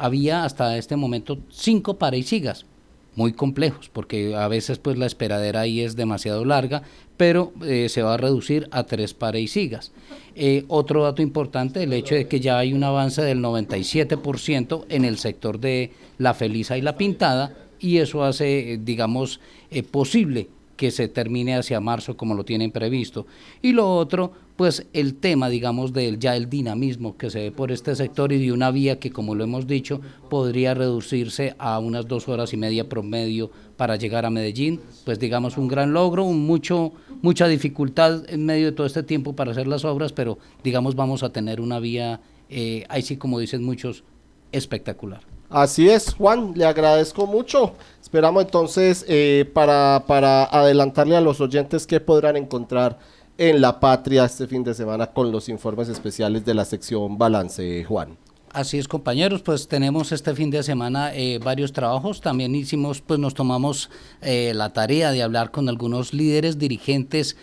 había hasta este momento cinco sigas muy complejos, porque a veces pues la esperadera ahí es demasiado larga, pero se va a reducir a tres sigas. Eh, otro dato importante, el hecho de que ya hay un avance del 97% en el sector de la Felisa y la Pintada, y eso hace, eh, digamos, eh, posible que se termine hacia marzo como lo tienen previsto. Y lo otro, pues el tema, digamos, del ya el dinamismo que se ve por este sector y de una vía que, como lo hemos dicho, podría reducirse a unas dos horas y media promedio para llegar a Medellín, pues digamos un gran logro, un mucho, mucha dificultad en medio de todo este tiempo para hacer las obras, pero digamos vamos a tener una vía, eh, ahí sí como dicen muchos, espectacular. Así es, Juan, le agradezco mucho. Esperamos entonces eh, para, para adelantarle a los oyentes que podrán encontrar en La Patria este fin de semana con los informes especiales de la sección Balance, Juan. Así es, compañeros, pues tenemos este fin de semana eh, varios trabajos. También hicimos, pues nos tomamos eh, la tarea de hablar con algunos líderes, dirigentes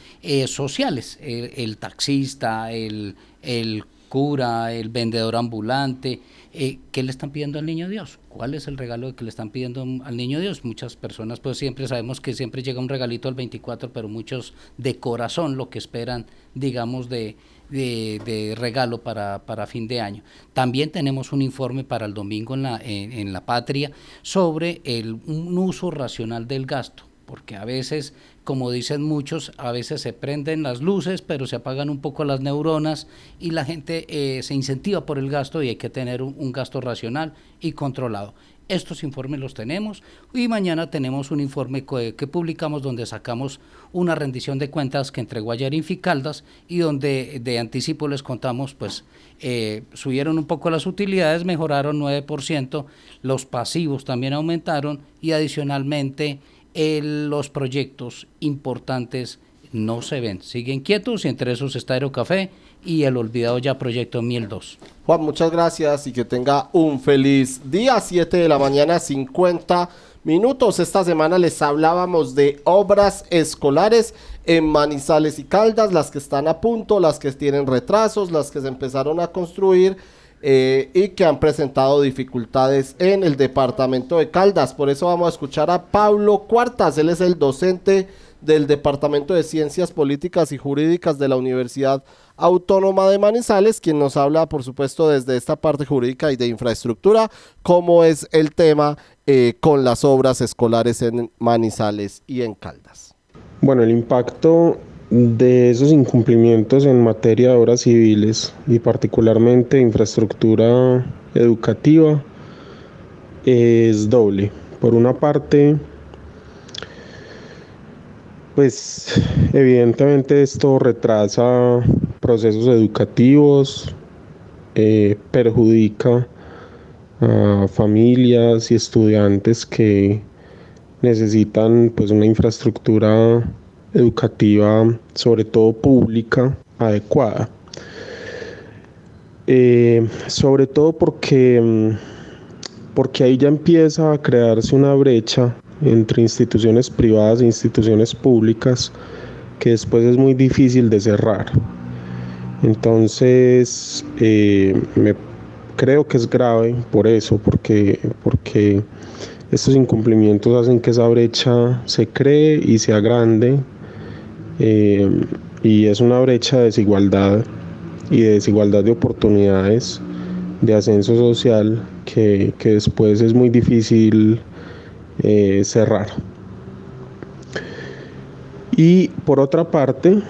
sociales, el, taxista, el, el cura, el vendedor ambulante, eh, ¿qué le están pidiendo al niño Dios? ¿Cuál es el regalo que le están pidiendo al niño Dios? Muchas personas pues siempre sabemos que siempre llega un regalito al 24, pero muchos de corazón lo que esperan, digamos, de, de, regalo para, para, fin de año. También tenemos un informe para el domingo en la, en, la patria sobre el, un uso racional del gasto porque a veces, como dicen muchos, a veces se prenden las luces, pero se apagan un poco las neuronas y la gente eh, se incentiva por el gasto y hay que tener un, gasto racional y controlado. Estos informes los tenemos y mañana tenemos un informe que, publicamos donde sacamos una rendición de cuentas que entregó ayer Inficaldas y donde de anticipo les contamos, pues eh, subieron un poco las utilidades, mejoraron 9%, los pasivos también aumentaron y adicionalmente los proyectos importantes no se ven, siguen quietos y entre esos está Aerocafé y el olvidado ya proyecto Miel 2. Juan, muchas gracias y que tenga un feliz día, 7 de la mañana, 50 minutos. Esta semana les hablábamos de obras escolares en Manizales y Caldas, las que están a punto, las que tienen retrasos, las que se empezaron a construir eh, y que han presentado dificultades en el departamento de Caldas. Por eso vamos a escuchar a Pablo Cuartas, él es el docente del Departamento de Ciencias Políticas y Jurídicas de la Universidad Autónoma de Manizales, quien nos habla, por supuesto, desde esta parte jurídica y de infraestructura, cómo es el tema eh, con las obras escolares en Manizales y en Caldas. Bueno, el impacto de esos incumplimientos en materia de obras civiles y particularmente infraestructura educativa es doble. Por una parte, pues evidentemente esto retrasa procesos educativos, eh, perjudica a familias y estudiantes que necesitan pues una infraestructura educativa, sobre todo pública, adecuada. Eh, sobre todo porque, mm, porque ahí ya empieza a crearse una brecha entre instituciones privadas e instituciones públicas que después es muy difícil de cerrar. Entonces, eh, me, creo que es grave por eso, porque, porque estos incumplimientos hacen que esa brecha se cree y sea grande eh, y es una brecha de desigualdad y de desigualdad de oportunidades de ascenso social que, que después es muy difícil eh, cerrar. Y por otra parte,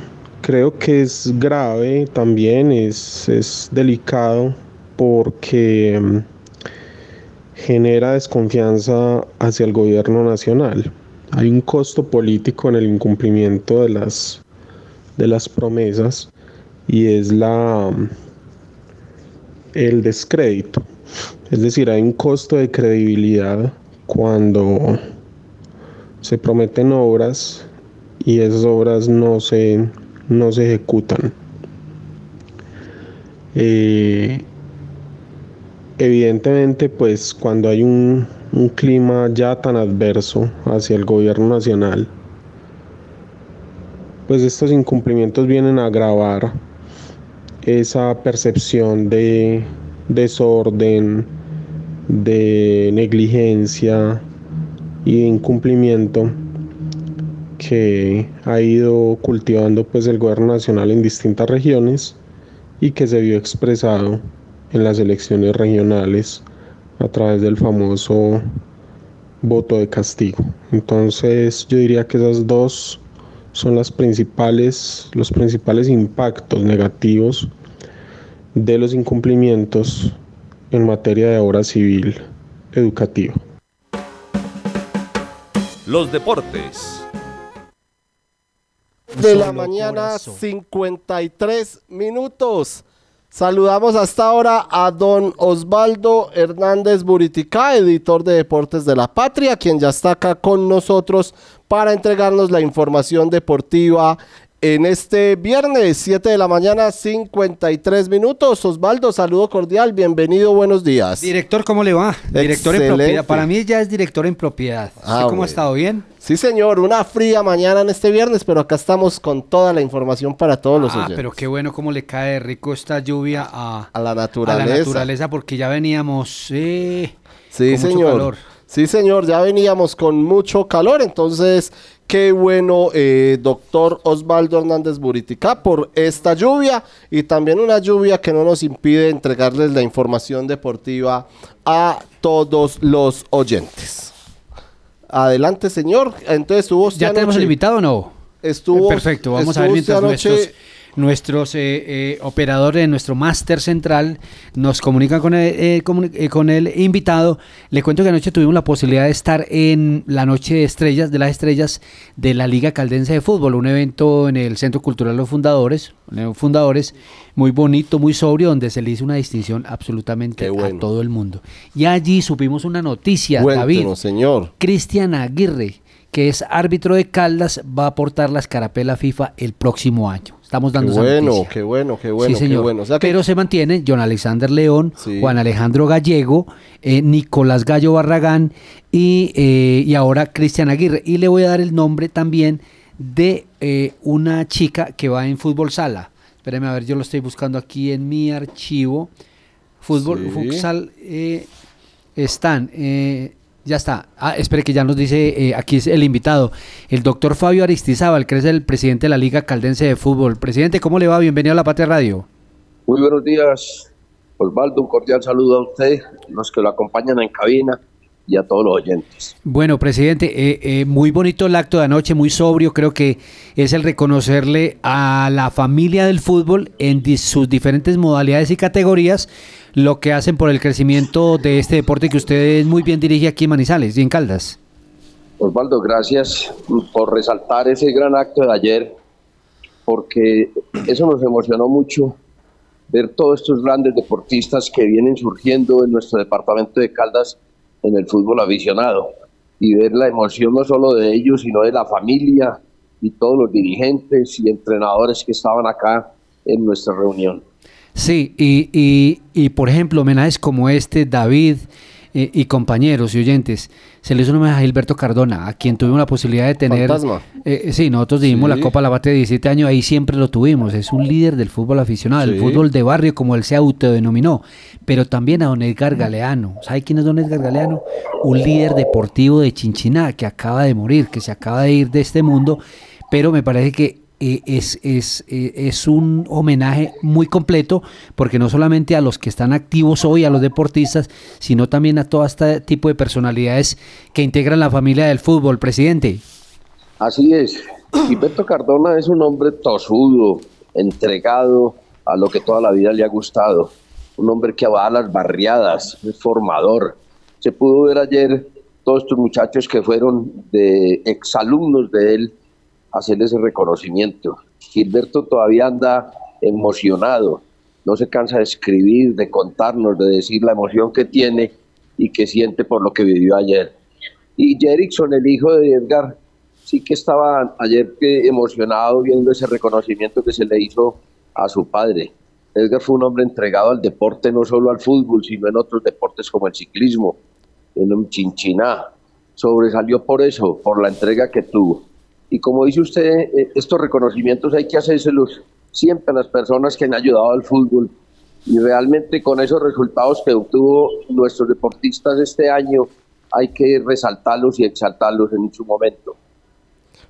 creo que es grave también, es, es delicado porque mm, genera desconfianza hacia el gobierno nacional. Hay un costo político en el incumplimiento de las, de las promesas y es la, el descrédito. Es decir, hay un costo de credibilidad cuando se prometen obras y esas obras no se, no se ejecutan. Eh, evidentemente, pues cuando hay un, un clima ya tan adverso hacia el gobierno nacional, pues estos incumplimientos vienen a agravar esa percepción de desorden, de negligencia y de incumplimiento que ha ido cultivando pues el gobierno nacional en distintas regiones y que se vio expresado en las elecciones regionales a través del famoso voto de castigo. Entonces yo diría que esas dos son las principales, los principales impactos negativos de los incumplimientos en materia de obra civil educativa. Los deportes. de la mañana, 53 minutos. Saludamos hasta ahora a don Osvaldo Hernández Buriticá, editor de Deportes de la Patria, quien ya está acá con nosotros para entregarnos la información deportiva en este viernes, 7 de la mañana, 53 minutos. Osvaldo, saludo cordial, bienvenido, buenos días. Director, ¿cómo le va? Director en propiedad. Para mí ya es director en propiedad. ¿Usted Ah, ¿Cómo bueno. ha estado? ¿Bien? Sí, señor, una fría mañana en este viernes, pero acá estamos con toda la información para todos los Ah, pero qué bueno cómo le cae rico esta lluvia a, a la a naturaleza. la naturaleza, porque ya veníamos eh, Sí, con mucho señor. calor. Sí, señor, ya veníamos con mucho calor, entonces qué bueno, eh, doctor Osvaldo Hernández Buritica, por esta lluvia y también una lluvia que no nos impide entregarles la información deportiva a todos los oyentes. Adelante, señor. Entonces estuvo usted ¿Ya tenemos el invitado o no? Estuvo. Perfecto, vamos a ver mientras nuestros, nuestros eh, eh, operadores, nuestro máster central, nos comunican con el, eh, comuni- eh, con el invitado. Le cuento que anoche tuvimos la posibilidad de estar en la Noche de Estrellas, de las Estrellas de la Liga Caldense de Fútbol, un evento en el Centro Cultural Los Fundadores, Los Fundadores, muy bonito, muy sobrio, donde se le hizo una distinción absolutamente a todo el mundo. Y allí supimos una noticia, David. Señor. Cristian Aguirre, que es árbitro de Caldas, va a aportar la escarapela FIFA el próximo año. Estamos dando Qué esa bueno, qué bueno, qué bueno, sí, señor. qué bueno. O sea que- Pero se mantiene John Alexander León, Sí. Juan Alejandro Gallego, eh, Nicolás Gallo Barragán y, eh, y ahora Cristian Aguirre. Y le voy a dar el nombre también de eh, una chica que va en fútbol sala. Espérame a ver, yo lo estoy buscando aquí en mi archivo. Fútbol, Sí. futsal, eh, están. Ya está. Ah, espere que ya nos dice, eh, aquí es el invitado, el doctor Fabio Aristizábal, que es el presidente de la Liga Caldense de Fútbol. Presidente, ¿cómo le va? Bienvenido a La Patria Radio. Muy buenos días, Osvaldo. Un cordial saludo a usted, los que lo acompañan en cabina y a todos los oyentes. Bueno, presidente, eh, eh, muy bonito el acto de anoche, muy sobrio. Creo que es el reconocerle a la familia del fútbol en sus diferentes modalidades y categorías lo que hacen por el crecimiento de este deporte que usted muy bien dirige aquí en Manizales y en Caldas. Osvaldo, gracias por resaltar ese gran acto de ayer, porque eso nos emocionó mucho, ver todos estos grandes deportistas que vienen surgiendo en nuestro departamento de Caldas en el fútbol aficionado y ver la emoción no solo de ellos, sino de la familia y todos los dirigentes y entrenadores que estaban acá en nuestra reunión. Sí, y, y, y por ejemplo, homenajes como este, David eh, y compañeros y oyentes, se le hizo un homenaje a Gilberto Cardona, a quien tuvimos la posibilidad de tener. Fantasma. Eh, sí, nosotros dimos Sí. la Copa La Bate de 17 años, ahí siempre lo tuvimos. Es un líder del fútbol aficionado, del Sí. fútbol de barrio, como él se autodenominó. Pero también a don Edgar Galeano. ¿Sabe quién es don Edgar Galeano? Un líder deportivo de Chinchiná que acaba de morir, que se acaba de ir de este mundo. Pero me parece que eh, es, es, eh, es un homenaje muy completo, porque no solamente a los que están activos hoy, a los deportistas, sino también a todo este tipo de personalidades que integran la familia del fútbol, presidente. Así es. Gilberto Cardona es un hombre tosudo, entregado a lo que toda la vida le ha gustado. Un hombre que va a las barriadas, es formador. Se pudo ver ayer todos estos muchachos que fueron de exalumnos de él hacer ese reconocimiento. Gilberto todavía anda emocionado, no se cansa de escribir, de contarnos, de decir la emoción que tiene y que siente por lo que vivió ayer. Y Jerickson, el hijo de Edgar, sí que estaba ayer emocionado viendo ese reconocimiento que se le hizo a su padre. Edgar fue un hombre entregado al deporte, no solo al fútbol, sino en otros deportes como el ciclismo, en un chinchiná. Sobresalió por eso, por la entrega que tuvo. Y como dice usted, eh, estos reconocimientos hay que hacérselos siempre a las personas que han ayudado al fútbol. Y realmente con esos resultados que obtuvo nuestros deportistas este año, hay que resaltarlos y exaltarlos en su momento.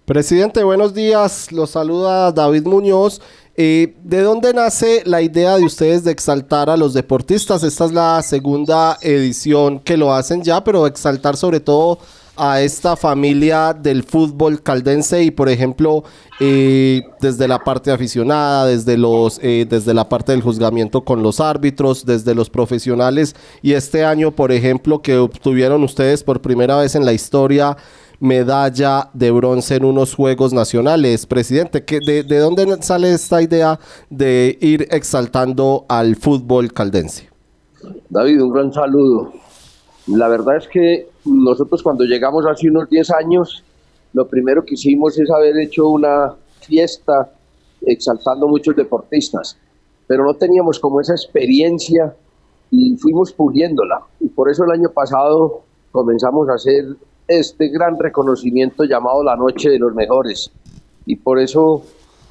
Presidente, buenos días. Los saluda David Muñoz. Eh, ¿De dónde nace la idea de ustedes de exaltar a los deportistas? Esta es la segunda edición que lo hacen ya, pero exaltar sobre todo a esta familia del fútbol caldense y por ejemplo eh, desde la parte aficionada, desde los eh, desde la parte del juzgamiento con los árbitros, desde los profesionales y este año por ejemplo que obtuvieron ustedes por primera vez en la historia medalla de bronce en unos Juegos Nacionales. Presidente, ¿qué, de, ¿de dónde sale esta idea de ir exaltando al fútbol caldense? David, un gran saludo. La verdad es que nosotros cuando llegamos hace unos 10 años, lo primero que hicimos es haber hecho una fiesta exaltando muchos deportistas, pero no teníamos como esa experiencia y fuimos puliéndola. Y por eso el año pasado comenzamos a hacer este gran reconocimiento llamado la Noche de los Mejores. Y por eso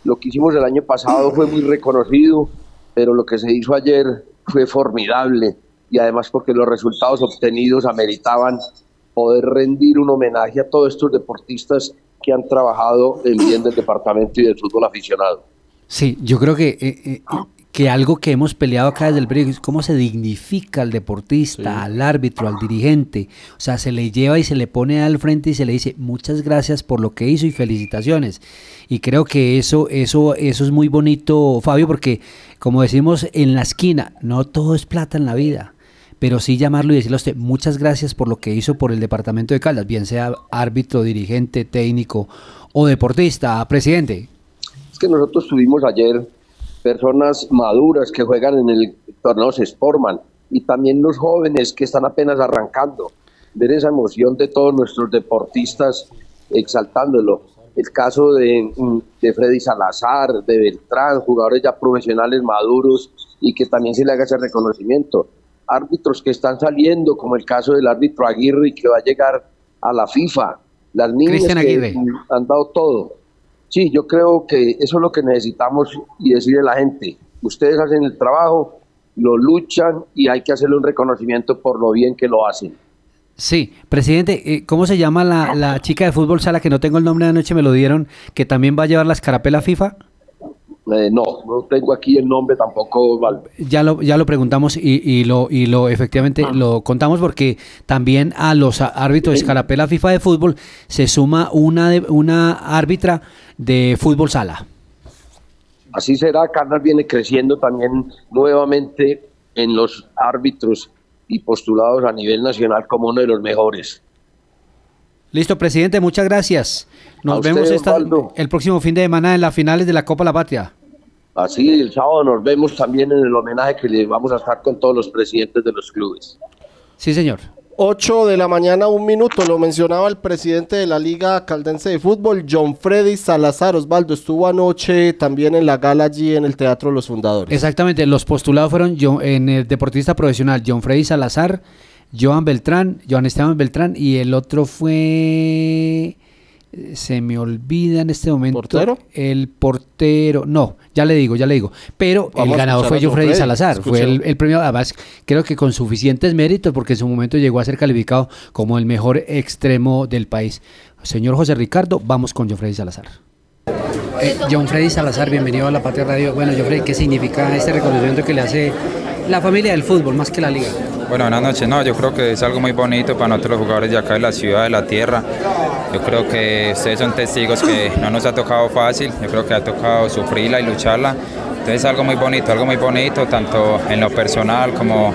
lo que hicimos el año pasado fue muy reconocido, pero lo que se hizo ayer fue formidable y además porque los resultados obtenidos ameritaban poder rendir un homenaje a todos estos deportistas que han trabajado en bien del departamento y del fútbol aficionado. Sí, yo creo que eh, eh, que algo que hemos peleado acá desde el periódico es cómo se dignifica al deportista, al árbitro, al dirigente. O sea, se le lleva y se le pone al frente y se le dice muchas gracias por lo que hizo y felicitaciones. Y creo que eso, eso, eso es muy bonito, Fabio, porque como decimos en la esquina, no todo es plata en la vida. Pero sí llamarlo y decirle a usted muchas gracias por lo que hizo por el departamento de Caldas, bien sea árbitro, dirigente, técnico o deportista, presidente. Es que nosotros tuvimos ayer personas maduras que juegan en el torneo Sportman y también los jóvenes que están apenas arrancando. Ver esa emoción de todos nuestros deportistas exaltándolo. El caso de, de Freddy Salazar, de Beltrán, jugadores ya profesionales maduros y que también se le haga ese reconocimiento. Árbitros que están saliendo, como el caso del árbitro Aguirre que va a llegar a la FIFA. Las niñas que han dado todo Sí, yo creo que eso es lo que necesitamos y decirle a la gente, ustedes hacen el trabajo, lo luchan y hay que hacerle un reconocimiento por lo bien que lo hacen. Sí, presidente, eh, ¿cómo se llama la, chica de fútbol sala que no tengo el nombre de anoche, me lo dieron, que también va a llevar la escarapela FIFA? Eh, no, no tengo aquí el nombre tampoco. Ya lo, ya lo preguntamos y, lo, y lo efectivamente ah. lo contamos porque también a los árbitros de escarapela FIFA de fútbol se suma una, de, una árbitra de fútbol sala. Así será, Carlos viene creciendo también nuevamente en los árbitros y postulados a nivel nacional como uno de los mejores. Listo, presidente, muchas gracias. Nos vemos el próximo fin de semana en las finales de la Copa La Patria. Así, el sábado nos vemos también en el homenaje que le vamos a estar con todos los presidentes de los clubes. Sí, señor. 8 de la mañana, un minuto, lo mencionaba el presidente de la Liga Caldense de Fútbol, John Freddy Salazar Osvaldo, estuvo anoche también en la gala allí en el Teatro Los Fundadores. Exactamente, los postulados fueron en el deportista profesional John Freddy Salazar, Joan Beltrán, Joan Esteban Beltrán y el otro fue se me olvida en este momento. ¿Portero? El portero, no, ya le digo, ya le digo. Pero el ganador fue Freddy Salazar, fue el, premio, además creo que con suficientes méritos porque en su momento llegó a ser calificado como el mejor extremo del país. Señor José Ricardo, vamos con Freddy Salazar. Eh, John Freddy Salazar, bienvenido a La Patria Radio. Bueno, John Freddy, ¿qué significa este reconocimiento que le hace la familia del fútbol más que la liga? Bueno, buenas noches. No, yo creo que es algo muy bonito para nosotros los jugadores de acá de la ciudad, de la tierra. Yo creo que ustedes son testigos que no nos ha tocado fácil. Yo creo que ha tocado sufrirla y lucharla. Entonces es algo muy bonito, algo muy bonito, tanto en lo personal como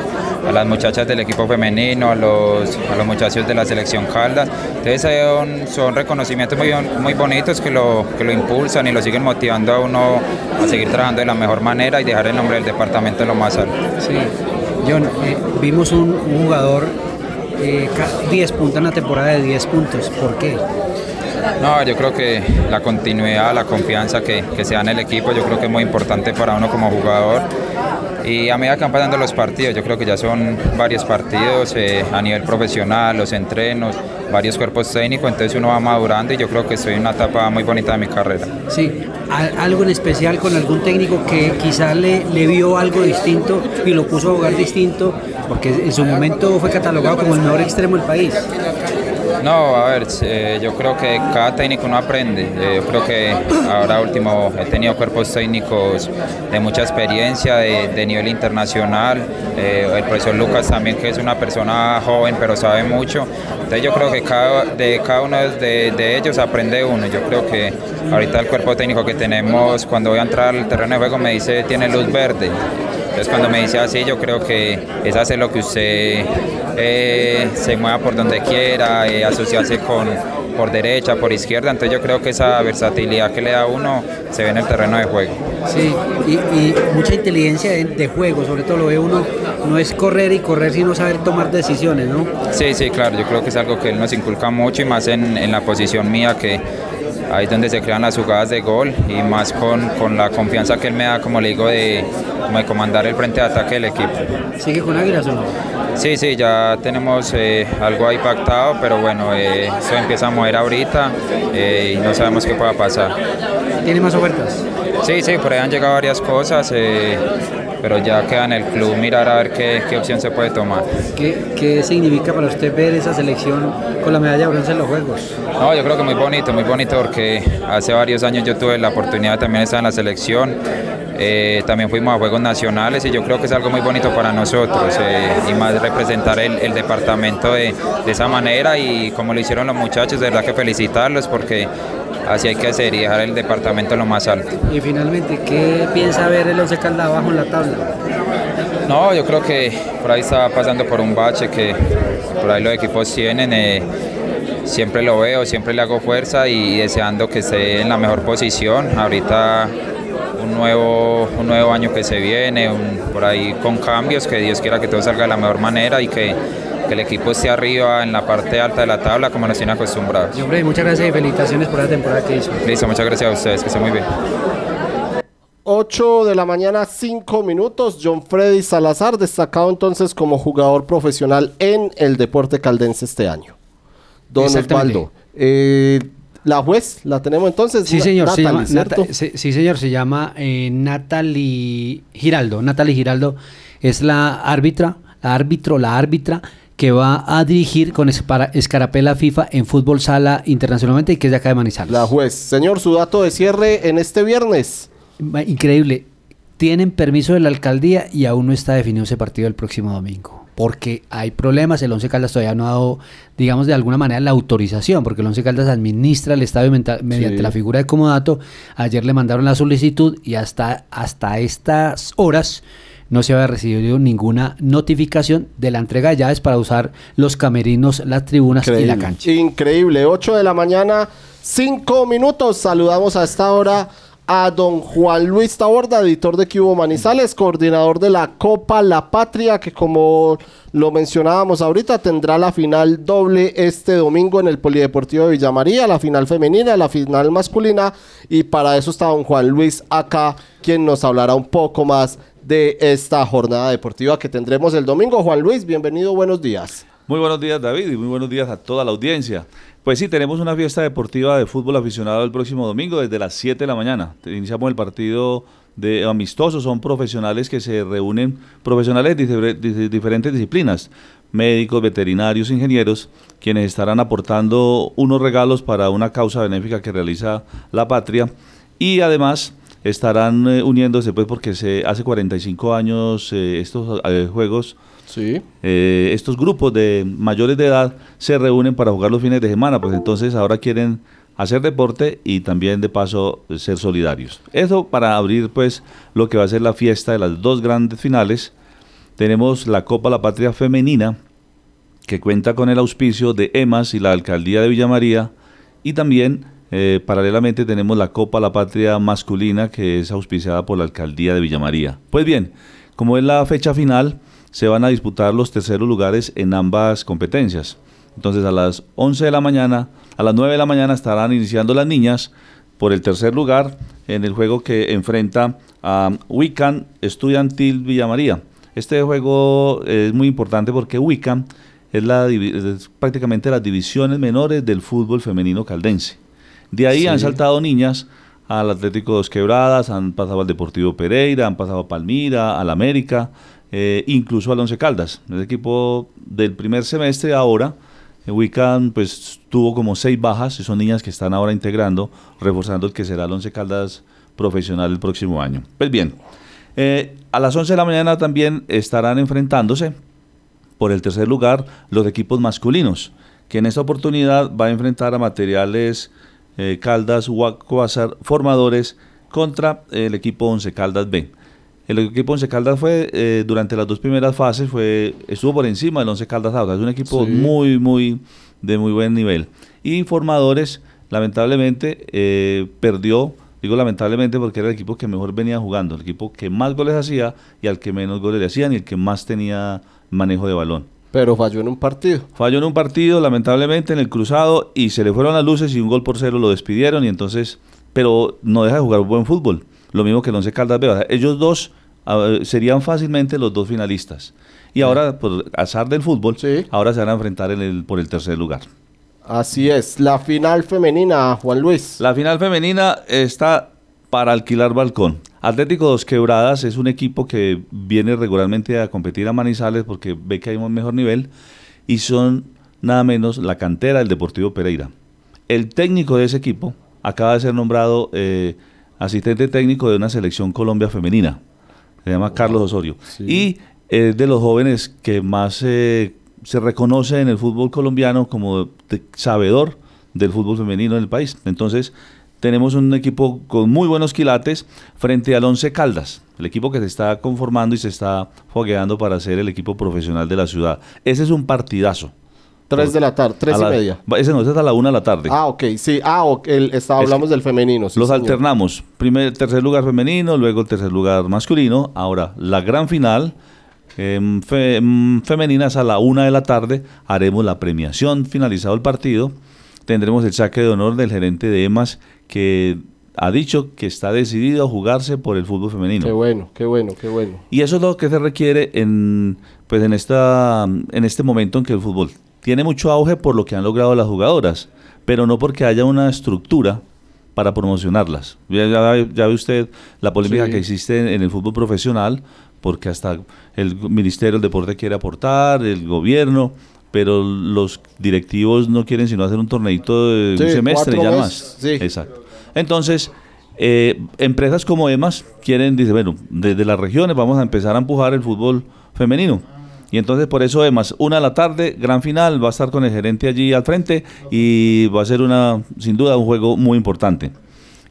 a las muchachas del equipo femenino, a los, a los muchachos de la selección Caldas. Entonces son, son reconocimientos muy, muy bonitos que lo, que lo impulsan y lo siguen motivando a uno a seguir trabajando de la mejor manera y dejar el nombre del departamento en lo más alto. Sí, John, eh, vimos un, un jugador eh, ca- 10 puntos en la temporada de 10 puntos. ¿Por qué? No, yo creo que la continuidad, la confianza que, que se da en el equipo, yo creo que es muy importante para uno como jugador. Y a medida que van pasando los partidos, yo creo que ya son varios partidos eh, a nivel profesional, los entrenos, varios cuerpos técnicos, entonces uno va madurando y yo creo que estoy en una etapa muy bonita de mi carrera. Sí, algo en especial con algún técnico que quizás le vio algo distinto y lo puso a jugar distinto, porque en su momento fue catalogado como el mejor extremo del país. No, a ver, eh, yo creo que cada técnico no aprende. Eh, yo creo que ahora último he tenido cuerpos técnicos de mucha experiencia, de, nivel internacional. Eh, el profesor Lucas también, que es una persona joven, pero sabe mucho. Entonces yo creo que cada, de cada uno de, de ellos aprende uno. Yo creo que ahorita el cuerpo técnico que tenemos, cuando voy a entrar al terreno de juego, me dice tiene luz verde. Entonces cuando me dice así, yo creo que es hacer lo que usted eh, se mueva por donde quiera, eh, asociarse con por derecha, por izquierda. Entonces yo creo que esa versatilidad que le da a uno se ve en el terreno de juego. Sí, y, y mucha inteligencia de, de juego, sobre todo lo ve uno, no es correr y correr, sino saber tomar decisiones, ¿no? Sí, sí, claro, yo creo que es algo que él nos inculca mucho y más en, en la posición mía que ahí es donde se crean las jugadas de gol y más con, con la confianza que él me da, como le digo, de, de comandar el frente de ataque del equipo. ¿Sigue con Águilas o no? Sí, sí, ya tenemos eh, algo ahí pactado, pero bueno, eh, eso empieza a mover ahorita eh, y no sabemos qué pueda pasar. ¿Tiene más ofertas? Sí, sí, por ahí han llegado varias cosas, eh, pero ya queda en el club mirar a ver qué, qué opción se puede tomar. ¿Qué, ¿Qué significa para usted ver esa selección con la medalla de bronce en los Juegos? No, yo creo que muy bonito, muy bonito porque hace varios años yo tuve la oportunidad también de estar en la selección. eh, también fuimos a Juegos Nacionales y yo creo que es algo muy bonito para nosotros eh, y más representar el, el departamento de, de esa manera y como lo hicieron los muchachos, de verdad que felicitarlos porque así hay que hacer y dejar el departamento en lo más alto. Y finalmente, ¿qué piensa ver el Once Caldas abajo en la tabla? No, yo creo que por ahí está pasando por un bache que por ahí los equipos tienen. eh, siempre lo veo, siempre le hago fuerza y deseando que esté en la mejor posición. Ahorita un nuevo, un nuevo año que se viene, un- por ahí con cambios, que Dios quiera que todo salga de la mejor manera y que, que el equipo esté arriba en la parte alta de la tabla como nos tiene acostumbrados. Y, hombre, muchas gracias y felicitaciones por la temporada que hizo. Listo, muchas gracias a ustedes, que estén muy bien. 8 de la mañana, 5 minutos. John Freddy Salazar, destacado entonces como jugador profesional en el deporte caldense este año. Don. Osvaldo. eh, la juez, la tenemos entonces. Sí, señor, se Natalie, llama, ¿cierto? Nata- sí, sí, señor, se llama eh, Natalie Giraldo. Natalie Giraldo es la árbitra, la árbitro, la árbitra que va a dirigir con escarapela FIFA en fútbol sala internacionalmente y que es de acá de Manizales. La juez. Señor, su dato de cierre en este viernes. Increíble. Tienen permiso de la alcaldía y aún no está definido ese partido el próximo domingo. Porque hay problemas, el Once Caldas todavía no ha dado, digamos, de alguna manera la autorización, porque el Once Caldas administra el estadio mediante Sí. la figura de comodato. Ayer le mandaron la solicitud y hasta, hasta estas horas no se había recibido ninguna notificación de la entrega de llaves para usar los camerinos, las tribunas y la Increíble. cancha. Increíble. 8 de la mañana, 5 minutos. Saludamos a esta hora a don Juan Luis Taborda, editor de Cubo Manizales, coordinador de la Copa La Patria, que como lo mencionábamos ahorita, tendrá la final doble este domingo en el Polideportivo de Villa María, la final femenina, la final masculina, y para eso está don Juan Luis acá, quien nos hablará un poco más de esta jornada deportiva que tendremos el domingo. Juan Luis, bienvenido, buenos días. Muy buenos días David y muy buenos días a toda la audiencia. Pues sí, tenemos una fiesta deportiva de fútbol aficionado el próximo domingo desde las 7 de la mañana. Iniciamos el partido de amistosos, son profesionales que se reúnen, profesionales de diferentes disciplinas, médicos, veterinarios, ingenieros, quienes estarán aportando unos regalos para una causa benéfica que realiza la patria y además estarán eh, uniéndose pues porque se hace 45 años eh, estos eh, juegos Sí. Estos grupos de mayores de edad se reúnen para jugar los fines de semana, pues entonces ahora quieren hacer deporte y también de paso ser solidarios. Eso para abrir pues lo que va a ser la fiesta de las dos grandes finales. Tenemos la Copa La Patria Femenina, que cuenta con el auspicio de EMAS y la Alcaldía de Villamaría, y también eh, paralelamente tenemos la Copa La Patria Masculina, que es auspiciada por la Alcaldía de Villamaría. Pues bien, como es la fecha final, se van a disputar los terceros lugares en ambas competencias. Entonces a las 11 de la mañana, a las 9 de la mañana estarán iniciando las niñas por el tercer lugar en el juego que enfrenta a Wiccan Estudiantil Villamaría. Este juego es muy importante porque Wiccan es, es prácticamente las divisiones menores del fútbol femenino caldense. De ahí han saltado niñas al Atlético Dos Quebradas, han pasado al Deportivo Pereira, han pasado a Palmira, al América, eh, incluso al Once Caldas. El equipo del primer semestre ahora, eh, Wiccan pues tuvo como seis bajas, y son niñas que están ahora integrando, reforzando el que será el Once Caldas profesional el próximo año. Pues bien, eh, a las 11 de la mañana también estarán enfrentándose por el tercer lugar los equipos masculinos, que en esta oportunidad va a enfrentar a materiales Caldas, Huacuazar, formadores contra el equipo Once Caldas B. El equipo Once Caldas fue, eh, durante las dos primeras fases, fue estuvo por encima del Once Caldas. Es un equipo muy, muy, de muy buen nivel. Y Formadores, lamentablemente, eh, perdió, digo lamentablemente porque era el equipo que mejor venía jugando, el equipo que más goles hacía y al que menos goles le hacían y el que más tenía manejo de balón. Pero falló en un partido. Falló en un partido, lamentablemente, en el cruzado y se le fueron las luces y un gol por cero lo despidieron y entonces, pero no deja de jugar buen fútbol. Lo mismo que el Once Caldas B. ellos dos serían fácilmente los dos finalistas. Y ahora, por azar del fútbol, ahora se van a enfrentar en el, por el tercer lugar. Así es. La final femenina, Juan Luis. La final femenina está para alquilar balcón. Atlético Dos Quebradas es un equipo que viene regularmente a competir a Manizales porque ve que hay un mejor nivel y son nada menos la cantera del Deportivo Pereira. El técnico de ese equipo acaba de ser nombrado eh, asistente técnico de una selección Colombia femenina se llama Carlos Osorio. Y es de los jóvenes que más eh, se reconoce en el fútbol colombiano como sabedor del fútbol femenino en el país. Entonces, tenemos un equipo con muy buenos quilates frente al Once Caldas, el equipo que se está conformando y se está fogueando para ser el equipo profesional de la ciudad. Ese es un partidazo. Tres de la tarde, tres y media. Ese no, ese es a la una de la tarde. Ah, ok, sí. Ah, okay. está, hablamos del femenino. los alternamos. Primer, tercer lugar femenino, luego el tercer lugar masculino. Ahora, la gran final em, em, femenina es a la una de la tarde. Haremos la premiación, finalizado el partido. Tendremos el saque de honor del gerente de EMAS que ha dicho que está decidido a jugarse por el fútbol femenino. Qué bueno, qué bueno, qué bueno. Y eso es lo que se requiere en, pues en, esta, en este momento en que el fútbol tiene mucho auge por lo que han logrado las jugadoras, pero no porque haya una estructura para promocionarlas. Ya, ve usted la polémica que existe en, el fútbol profesional, porque hasta el Ministerio del Deporte quiere aportar, el gobierno, pero los directivos no quieren sino hacer un torneito de un semestre, ya más. Exacto. Entonces, eh, empresas como EMAS quieren, dice, bueno, desde las regiones vamos a empezar a empujar el fútbol femenino y entonces por eso, además, una de la tarde, gran final, va a estar con el gerente allí al frente y va a ser una, sin duda, un juego muy importante.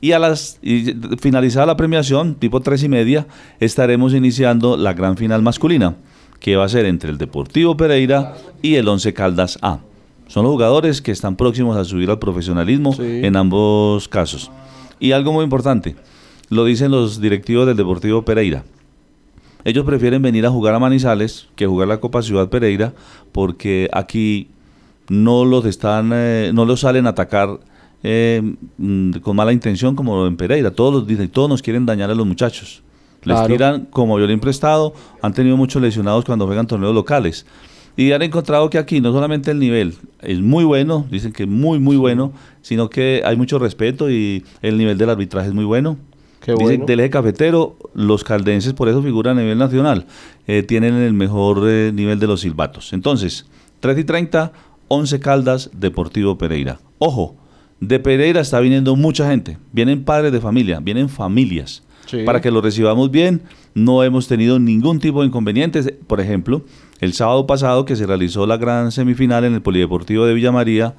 Y a las y finalizada la premiación, tipo tres y media, estaremos iniciando la gran final masculina, que va a ser entre el Deportivo Pereira y el Once Caldas A. Son los jugadores que están próximos a subir al profesionalismo en ambos casos. Y algo muy importante, lo dicen los directivos del Deportivo Pereira ellos prefieren venir a jugar a Manizales que jugar la Copa Ciudad Pereira porque aquí no los están, eh, no los salen a atacar eh, mm, con mala intención como en Pereira. Todos los dicen, todos nos quieren dañar a los muchachos. Les tiran como violín prestado, han tenido muchos lesionados cuando juegan torneos locales. Y han encontrado que aquí no solamente el nivel es muy bueno, dicen que es muy, muy bueno, sino que hay mucho respeto y el nivel del arbitraje es muy bueno. Qué Dicen bueno. del eje cafetero, los caldenses por eso figuran a nivel nacional. eh, tienen el mejor eh, nivel de los silbatos. Entonces, 3 y 30, 11 Caldas, Deportivo Pereira. Ojo, de Pereira está viniendo mucha gente. Vienen padres de familia, vienen familias. Para que lo recibamos bien, no hemos tenido ningún tipo de inconvenientes. Por ejemplo, el sábado pasado que se realizó la gran semifinal en el Polideportivo de Villa María,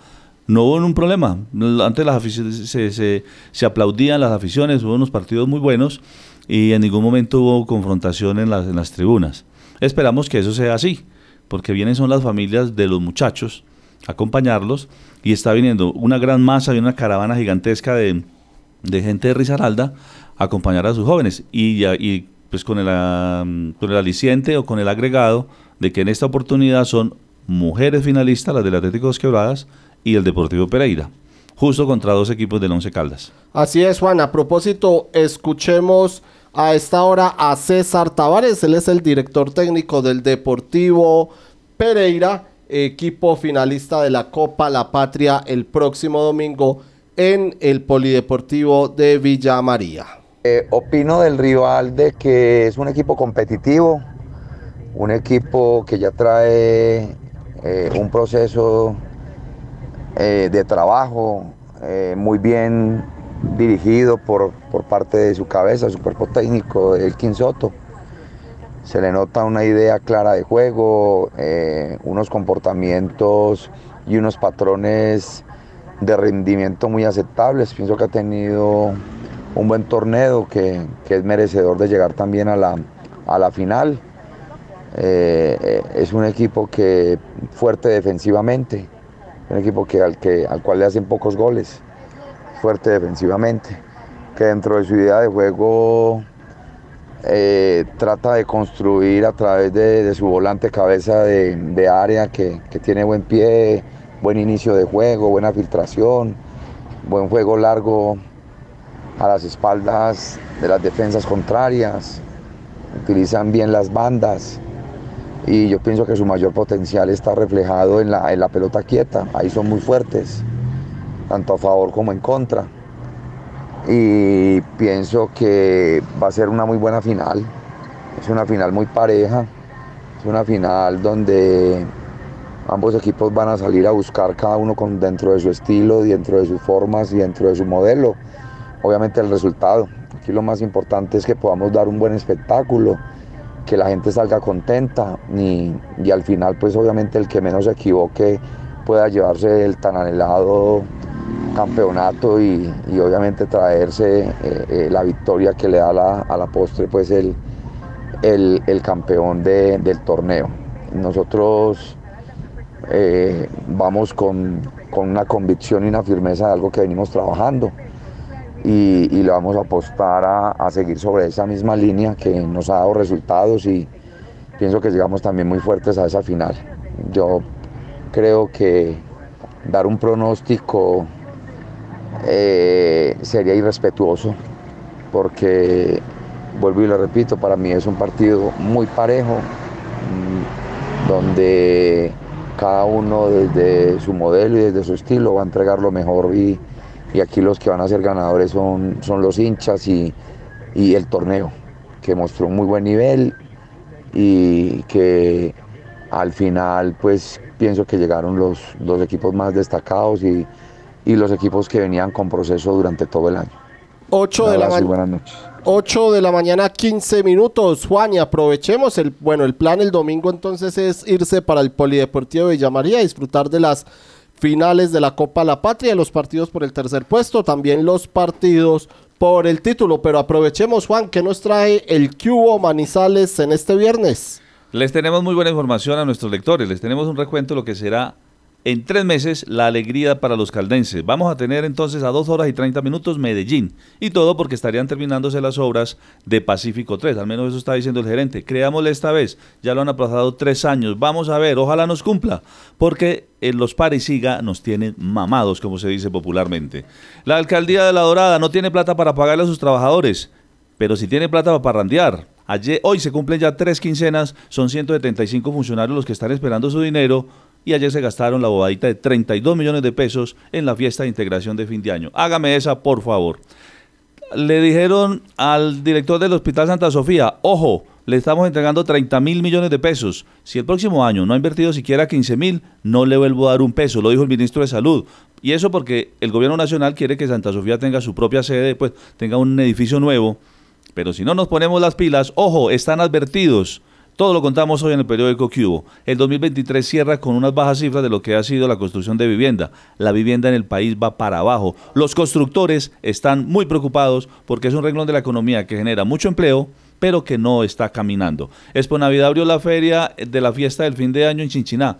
no hubo un problema. Antes las afici- se, aplaudían las aficiones, hubo unos partidos muy buenos y en ningún momento hubo confrontación en las, tribunas. Esperamos que eso sea así, porque vienen son las familias de los muchachos a acompañarlos y está viniendo una gran masa y una caravana gigantesca de, de gente de Risaralda acompañar a sus jóvenes y, ya- y pues con el, con el aliciente o con el agregado de que en esta oportunidad son mujeres finalistas, las del Atlético Dos Quebradas y el Deportivo Pereira, justo contra dos equipos del Once Caldas. Así es, Juan. A propósito, escuchemos a esta hora a César Tavares. Él es el director técnico del Deportivo Pereira, equipo finalista de la Copa La Patria el próximo domingo en el Polideportivo de Villa María. Eh, opino del rival de que es un equipo competitivo, un equipo que ya trae eh, un proceso eh, de trabajo muy bien dirigido por, por parte de su cabeza, su cuerpo técnico, Elkin Soto. Se le nota una idea clara de juego, unos comportamientos y unos patrones de rendimiento muy aceptables. Pienso que ha tenido un buen torneo que, que es merecedor de llegar también a la, a la final. Eh, eh, es un equipo que fuerte defensivamente, un equipo que al, que, al cual le hacen pocos goles, fuerte defensivamente, que dentro de su idea de juego eh, trata de construir a través de, su volante cabeza de, de área que, que tiene buen pie, buen inicio de juego, buena filtración, buen juego largo a las espaldas de las defensas contrarias, utilizan bien las bandas y yo pienso que su mayor potencial está reflejado en la, en la pelota quieta, ahí son muy fuertes, tanto a favor como en contra. Y pienso que va a ser una muy buena final, es una final muy pareja, es una final donde ambos equipos van a salir a buscar cada uno con, dentro de su estilo, dentro de sus formas y dentro de su modelo obviamente el resultado. Aquí lo más importante es que podamos dar un buen espectáculo, que la gente salga contenta y, y al final pues obviamente el que menos se equivoque pueda llevarse el tan anhelado campeonato y, y obviamente traerse eh, eh, la victoria que le da la- a la postre pues el, el, el campeón de- del torneo. Nosotros eh, vamos con, con una convicción y una firmeza de algo que venimos trabajando y, le vamos a apostar a, a seguir sobre esa misma línea que nos ha dado resultados y pienso que llegamos también muy fuertes a esa final. Yo creo que dar un pronóstico eh, sería irrespetuoso porque, vuelvo y lo repito, para mí es un partido muy parejo, mm, donde cada uno desde su modelo y desde su estilo va a entregar lo mejor y, y aquí los que van a ser ganadores son, son los hinchas y, y el torneo, que mostró un muy buen nivel y que al final pues pienso que llegaron los dos equipos más destacados y, y los equipos que venían con proceso durante todo el año. 8 Un de la buenas noches. 8 de la mañana, 15 minutos. Juan, y aprovechemos el, bueno, el plan el domingo entonces es irse para el Polideportivo de Villa María, disfrutar de las finales de la Copa La Patria, los partidos por el tercer puesto, también los partidos por el título. Pero aprovechemos, Juan, que nos trae el Cubo Manizales en este viernes. Les tenemos muy buena información a nuestros lectores. Les tenemos un recuento de lo que será en tres meses la alegría para los caldenses. Vamos a tener entonces a dos horas y 30 minutos Medellín. Y todo porque estarían terminándose las obras de Pacífico 3. Al menos eso está diciendo el gerente. Creámosle esta vez. Ya lo han aplazado tres años. Vamos a ver. Ojalá nos cumpla. Porque en los parisiga nos tienen mamados, como se dice popularmente. La alcaldía de La Dorada no tiene plata para pagarle a sus trabajadores. Pero si tiene plata para parrandear. Ayer, hoy se cumplen ya tres quincenas, son 175 funcionarios los que están esperando su dinero y ayer se gastaron la bobadita de 32 millones de pesos en la fiesta de integración de fin de año. Hágame esa, por favor. Le dijeron al director del Hospital Santa Sofía, ojo, le estamos entregando 30 mil millones de pesos. Si el próximo año no ha invertido siquiera 15 mil, no le vuelvo a dar un peso, lo dijo el ministro de Salud. Y eso porque el gobierno nacional quiere que Santa Sofía tenga su propia sede, pues tenga un edificio nuevo. Pero si no nos ponemos las pilas, ojo, están advertidos. Todo lo contamos hoy en el periódico Cubo. El 2023 cierra con unas bajas cifras de lo que ha sido la construcción de vivienda. La vivienda en el país va para abajo. Los constructores están muy preocupados porque es un renglón de la economía que genera mucho empleo, pero que no está caminando. Expo Navidad abrió la feria de la fiesta del fin de año en Chinchiná.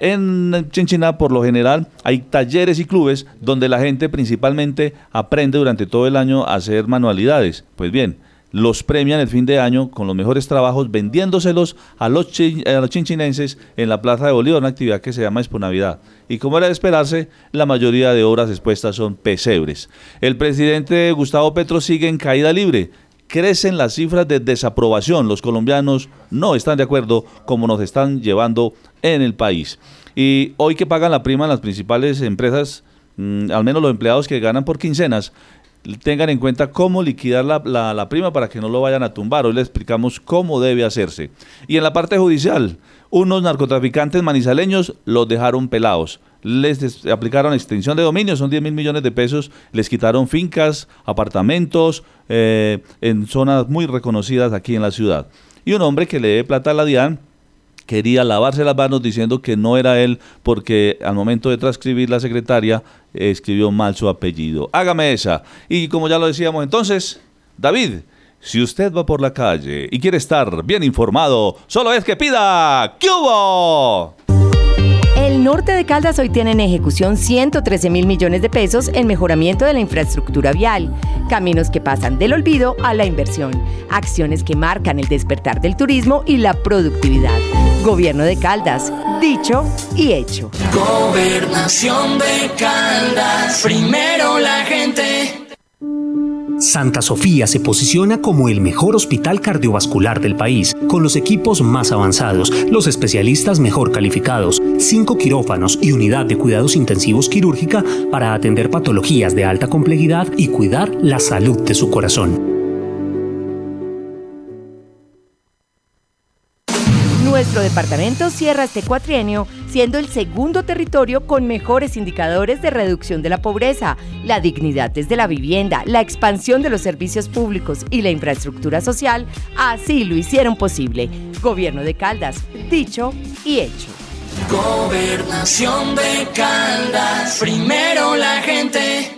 En Chinchiná, por lo general, hay talleres y clubes donde la gente principalmente aprende durante todo el año a hacer manualidades. Pues bien, los premian el fin de año con los mejores trabajos vendiéndoselos a los, los chinchinenses en la Plaza de Bolívar, una actividad que se llama Expo Navidad. Y como era de esperarse, la mayoría de obras expuestas son pesebres. El presidente Gustavo Petro sigue en caída libre. Crecen las cifras de desaprobación. Los colombianos no están de acuerdo como nos están llevando en el país. Y hoy que pagan la prima en las principales empresas, mm, al menos los empleados que ganan por quincenas, tengan en cuenta cómo liquidar la, la, prima para que no lo vayan a tumbar. Hoy le explicamos cómo debe hacerse. Y en la parte judicial, unos narcotraficantes manizaleños los dejaron pelados. Les aplicaron extensión de dominio, son 10 mil millones de pesos, les quitaron fincas, apartamentos eh, en zonas muy reconocidas aquí en la ciudad. Y un hombre que le debe plata a la DIAN quería lavarse las manos diciendo que no era él porque al momento de transcribir la secretaria escribió mal su apellido. Hágame esa. Y como ya lo decíamos entonces, David, si usted va por la calle y quiere estar bien informado, solo es que pida ¿Qué? El norte de Caldas hoy tiene en ejecución 113 mil millones de pesos en mejoramiento de la infraestructura vial, caminos que pasan del olvido a la inversión, acciones que marcan el despertar del turismo y la productividad. Gobierno de Caldas, dicho y hecho. Gobernación de Caldas, primero la gente. Santa Sofía se posiciona como el mejor hospital cardiovascular del país, con los equipos más avanzados, los especialistas mejor calificados, cinco quirófanos y unidad de cuidados intensivos quirúrgica para atender patologías de alta complejidad y cuidar la salud de su corazón. Nuestro departamento cierra este cuatrienio siendo el segundo territorio con mejores indicadores de reducción de la pobreza, la dignidad desde la vivienda, la expansión de los servicios públicos y la infraestructura social, así lo hicieron posible. Gobierno de Caldas, dicho y hecho. Gobernación de Caldas, primero la gente.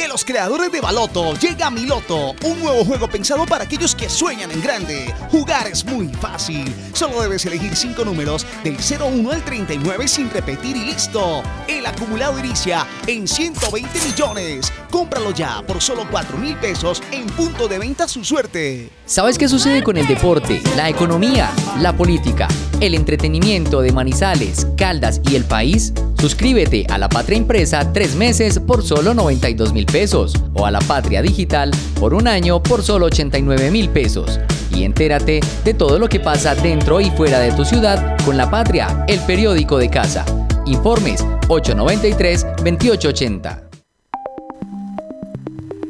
De los creadores de Baloto llega Miloto, un nuevo juego pensado para aquellos que sueñan en grande. Jugar es muy fácil. Solo debes elegir 5 números del 01 al 39 sin repetir y listo. El acumulado inicia en 120 millones. Cómpralo ya por solo 4 mil pesos en punto de venta su suerte. ¿Sabes qué sucede con el deporte, la economía, la política, el entretenimiento de Manizales, Caldas y el país? Suscríbete a La Patria Impresa tres meses por solo 92 mil pesos o a La Patria Digital por un año por solo 89 mil pesos. Y entérate de todo lo que pasa dentro y fuera de tu ciudad con La Patria, el periódico de casa. Informes 893-2880.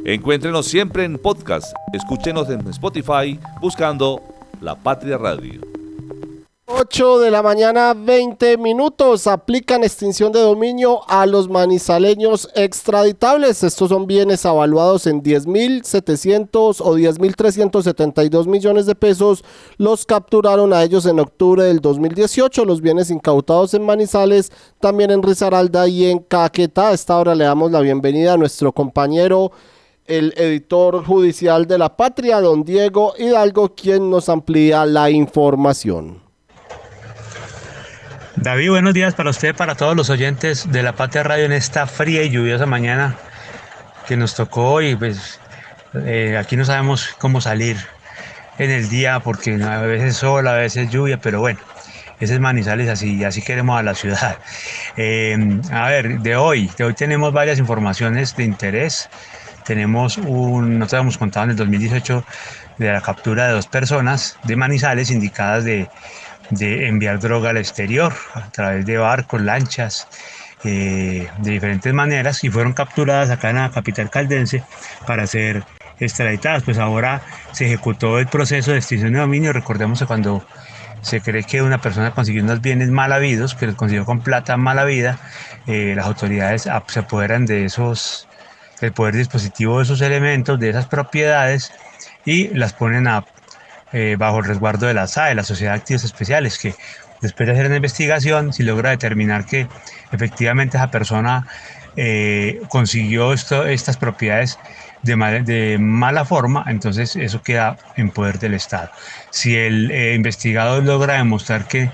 Encuéntrenos siempre en podcast. Escúchenos en Spotify buscando La Patria Radio. 8 de la mañana, 20 minutos. Aplican extinción de dominio a los manizaleños extraditables. Estos son bienes avaluados en 10.700 o 10.372 millones de pesos. Los capturaron a ellos en octubre del 2018. Los bienes incautados en Manizales, también en Risaralda y en Caquetá. A esta hora le damos la bienvenida a nuestro compañero el editor judicial de la patria, don Diego Hidalgo, quien nos amplía la información. David, buenos días para usted, para todos los oyentes de la Patria Radio en esta fría y lluviosa mañana que nos tocó hoy. Pues Eh, aquí no sabemos cómo salir en el día porque a veces sol, a veces lluvia, pero bueno, ese es Manizales, así, así queremos a la ciudad. Eh, a ver, de hoy, de hoy tenemos varias informaciones de interés. Tenemos un, nosotros hemos contado en el 2018 de la captura de dos personas de Manizales indicadas de, de enviar droga al exterior a través de barcos, lanchas, eh, de diferentes maneras y fueron capturadas acá en la capital caldense para ser extraditadas. Pues ahora se ejecutó el proceso de extinción de dominio. Recordemos que cuando se cree que una persona consiguió unos bienes mal habidos, que los consiguió con plata mal habida, eh, las autoridades se apoderan de esos, del poder dispositivo de esos elementos, de esas propiedades y las ponen a, eh, bajo el resguardo de la SAE, la Sociedad de Activos Especiales, que después de hacer una investigación, si logra determinar que efectivamente esa persona eh, consiguió estas propiedades de, mala forma, entonces eso queda en poder del Estado. Si el eh, investigador logra demostrar que,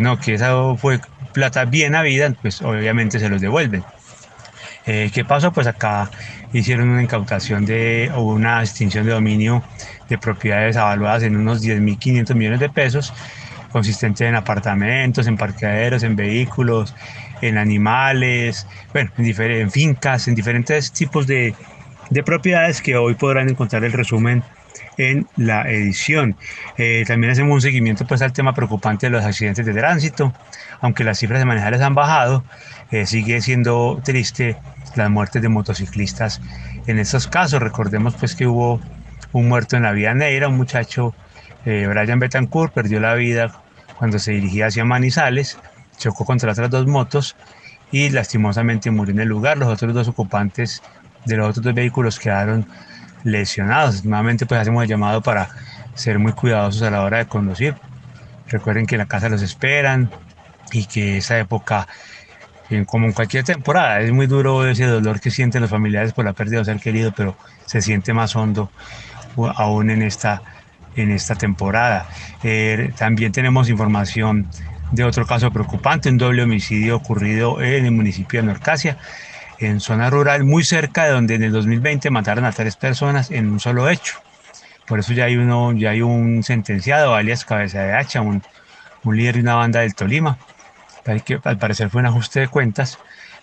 no, que esa fue plata bien habida, pues obviamente se los devuelven. ¿Qué pasó? Pues acá hicieron una incautación de o una extinción de dominio de propiedades avaluadas en unos 10.500 millones de pesos consistente en apartamentos, en parqueaderos, en vehículos, en animales, bueno, en, en fincas, en diferentes tipos de, de, propiedades que hoy podrán encontrar el resumen en la edición. Eh, también hacemos un seguimiento pues al tema preocupante de los accidentes de tránsito, aunque las cifras de manejales han bajado, eh, sigue siendo triste las muertes de motociclistas en estos casos. Recordemos pues que hubo un muerto en la vía Neira, un muchacho, eh, Brian Betancourt, perdió la vida cuando se dirigía hacia Manizales, chocó contra otras dos motos y lastimosamente murió en el lugar. Los otros dos ocupantes de los otros dos vehículos quedaron lesionados. Nuevamente pues hacemos el llamado para ser muy cuidadosos a la hora de conducir. Recuerden que en la casa los esperan y que esa época, como en cualquier temporada, es muy duro ese dolor que sienten los familiares por la pérdida de un ser querido, pero se siente más hondo aún en esta en esta temporada. Eh, también tenemos información de otro caso preocupante, un doble homicidio ocurrido en el municipio de Norcasia, en zona rural, muy cerca de donde en el 2020 mataron a tres personas en un solo hecho. Por eso ya hay, uno, ya hay un sentenciado, alias Cabeza de Hacha, un, un líder de una banda del Tolima, que al parecer fue un ajuste de cuentas,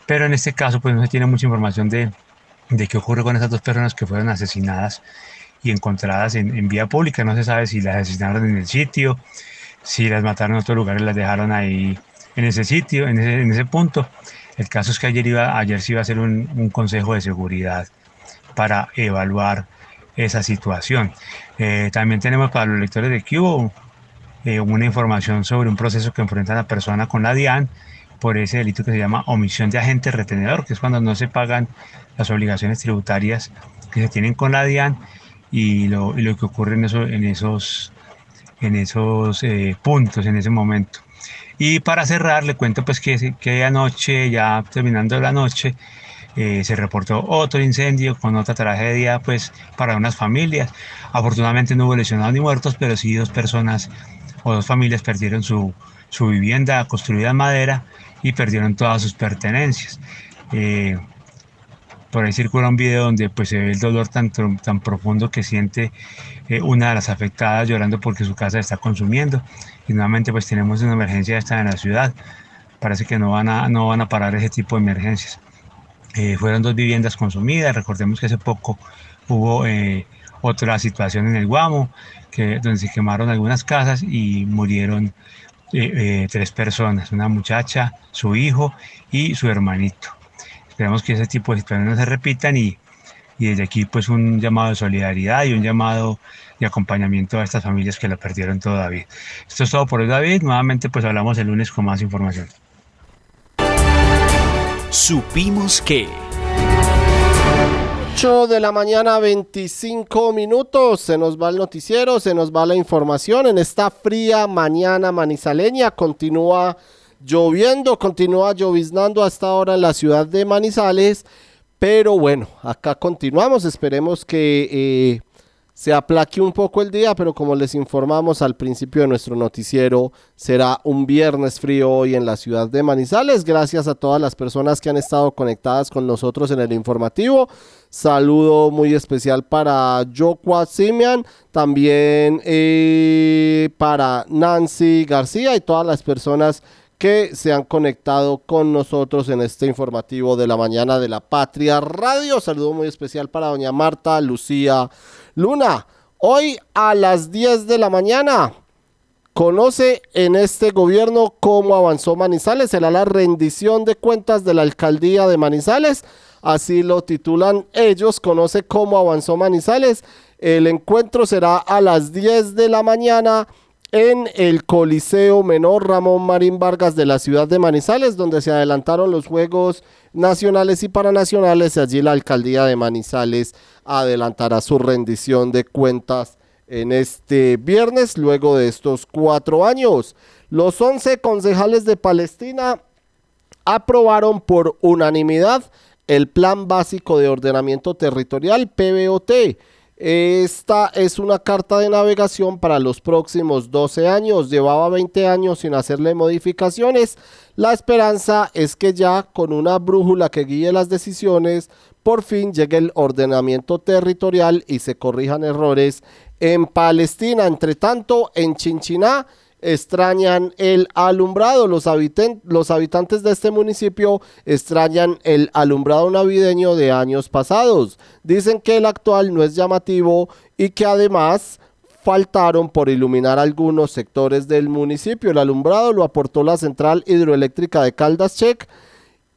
pero en este caso pues no se tiene mucha información de, de qué ocurre con esas dos personas que fueron asesinadas y encontradas en, vía pública. No se sabe si las asesinaron en el sitio, si las mataron en otro lugar y las dejaron ahí en ese sitio, en ese, en ese punto. El caso es que ayer, iba, ayer se iba a hacer un, un consejo de seguridad para evaluar esa situación. Eh, también tenemos para los lectores de Cubo eh, una información sobre un proceso que enfrenta la persona con la DIAN por ese delito que se llama omisión de agente retenedor, que es cuando no se pagan las obligaciones tributarias que se tienen con la DIAN y lo, y lo que ocurre en, eso, en esos, en esos eh, puntos, en ese momento. Y para cerrar, le cuento pues que, que anoche, ya terminando la noche, eh, se reportó otro incendio con otra tragedia pues para unas familias. Afortunadamente no hubo lesionados ni muertos, pero sí dos personas o dos familias perdieron su, su vivienda construida en madera y perdieron todas sus pertenencias. Eh, por ahí circula un video donde pues se ve el dolor tan, tan profundo que siente eh, una de las afectadas llorando porque su casa está consumiendo. Y nuevamente pues tenemos una emergencia esta en la ciudad. Parece que no van a, no van a parar ese tipo de emergencias. Eh, fueron dos viviendas consumidas. Recordemos que hace poco hubo eh, otra situación en el Guamo, que, donde se quemaron algunas casas y murieron tres personas, una muchacha, su hijo y su hermanito. Esperamos que ese tipo de situaciones no se repitan y, y desde aquí pues un llamado de solidaridad y un llamado de acompañamiento a estas familias que lo perdieron todo David. Esto es todo por hoy David, nuevamente pues hablamos el lunes con más información. Supimos que... 8 de la mañana 25 minutos, se nos va el noticiero, se nos va la información en esta fría mañana manizaleña, continúa lloviendo, continúa lloviznando hasta ahora en la ciudad de Manizales, pero bueno, acá continuamos, esperemos que eh, se aplaque un poco el día, pero como les informamos al principio de nuestro noticiero, será un viernes frío hoy en la ciudad de Manizales. Gracias a todas las personas que han estado conectadas con nosotros en el informativo. Saludo muy especial para Jokwa Simian, también eh, para Nancy García y todas las personas que se han conectado con nosotros en este informativo de la mañana de la Patria Radio. Saludo muy especial para doña Marta Lucía Luna. Hoy a las 10 de la mañana conoce en este gobierno cómo avanzó Manizales. Será la rendición de cuentas de la alcaldía de Manizales. Así lo titulan ellos. Conoce cómo avanzó Manizales. El encuentro será a las 10 de la mañana en el Coliseo Menor Ramón Marín Vargas de la ciudad de Manizales, donde se adelantaron los Juegos Nacionales y Paranacionales. Allí la alcaldía de Manizales adelantará su rendición de cuentas en este viernes, luego de estos cuatro años. Los 11 concejales de Palestina aprobaron por unanimidad el Plan Básico de Ordenamiento Territorial, PBOT esta es una carta de navegación para los próximos 12 años. Llevaba 20 años sin hacerle modificaciones. La esperanza es que ya con una brújula que guíe las decisiones, por fin llegue el ordenamiento territorial y se corrijan errores en Palestina. Entre tanto, en Chinchiná extrañan el alumbrado. Los, los habitantes de este municipio extrañan el alumbrado navideño de años pasados. Dicen que el actual no es llamativo y que además faltaron por iluminar algunos sectores del municipio. El alumbrado lo aportó la central hidroeléctrica de Caldas Check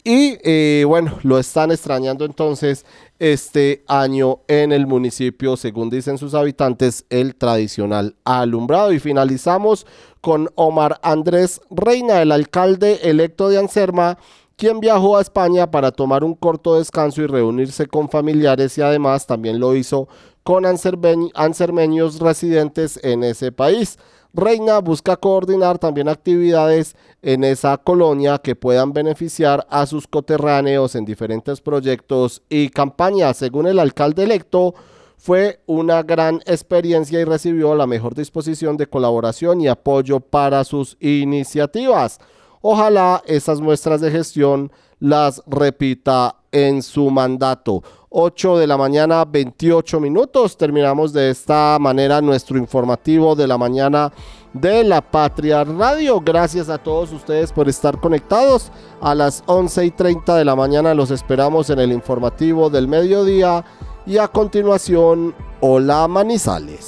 y eh, bueno, lo están extrañando entonces este año en el municipio, según dicen sus habitantes, el tradicional alumbrado. Y finalizamos con Omar Andrés Reina, el alcalde electo de Anserma, quien viajó a España para tomar un corto descanso y reunirse con familiares y además también lo hizo con ansermeños residentes en ese país. Reina busca coordinar también actividades en esa colonia que puedan beneficiar a sus coterráneos en diferentes proyectos y campañas. Según el alcalde electo, fue una gran experiencia y recibió la mejor disposición de colaboración y apoyo para sus iniciativas. Ojalá esas muestras de gestión las repita en su mandato. 8 de la mañana, 28 minutos. Terminamos de esta manera nuestro informativo de la mañana de la Patria Radio. Gracias a todos ustedes por estar conectados. A las 11 y 30 de la mañana los esperamos en el informativo del mediodía. Y a continuación, hola Manizales.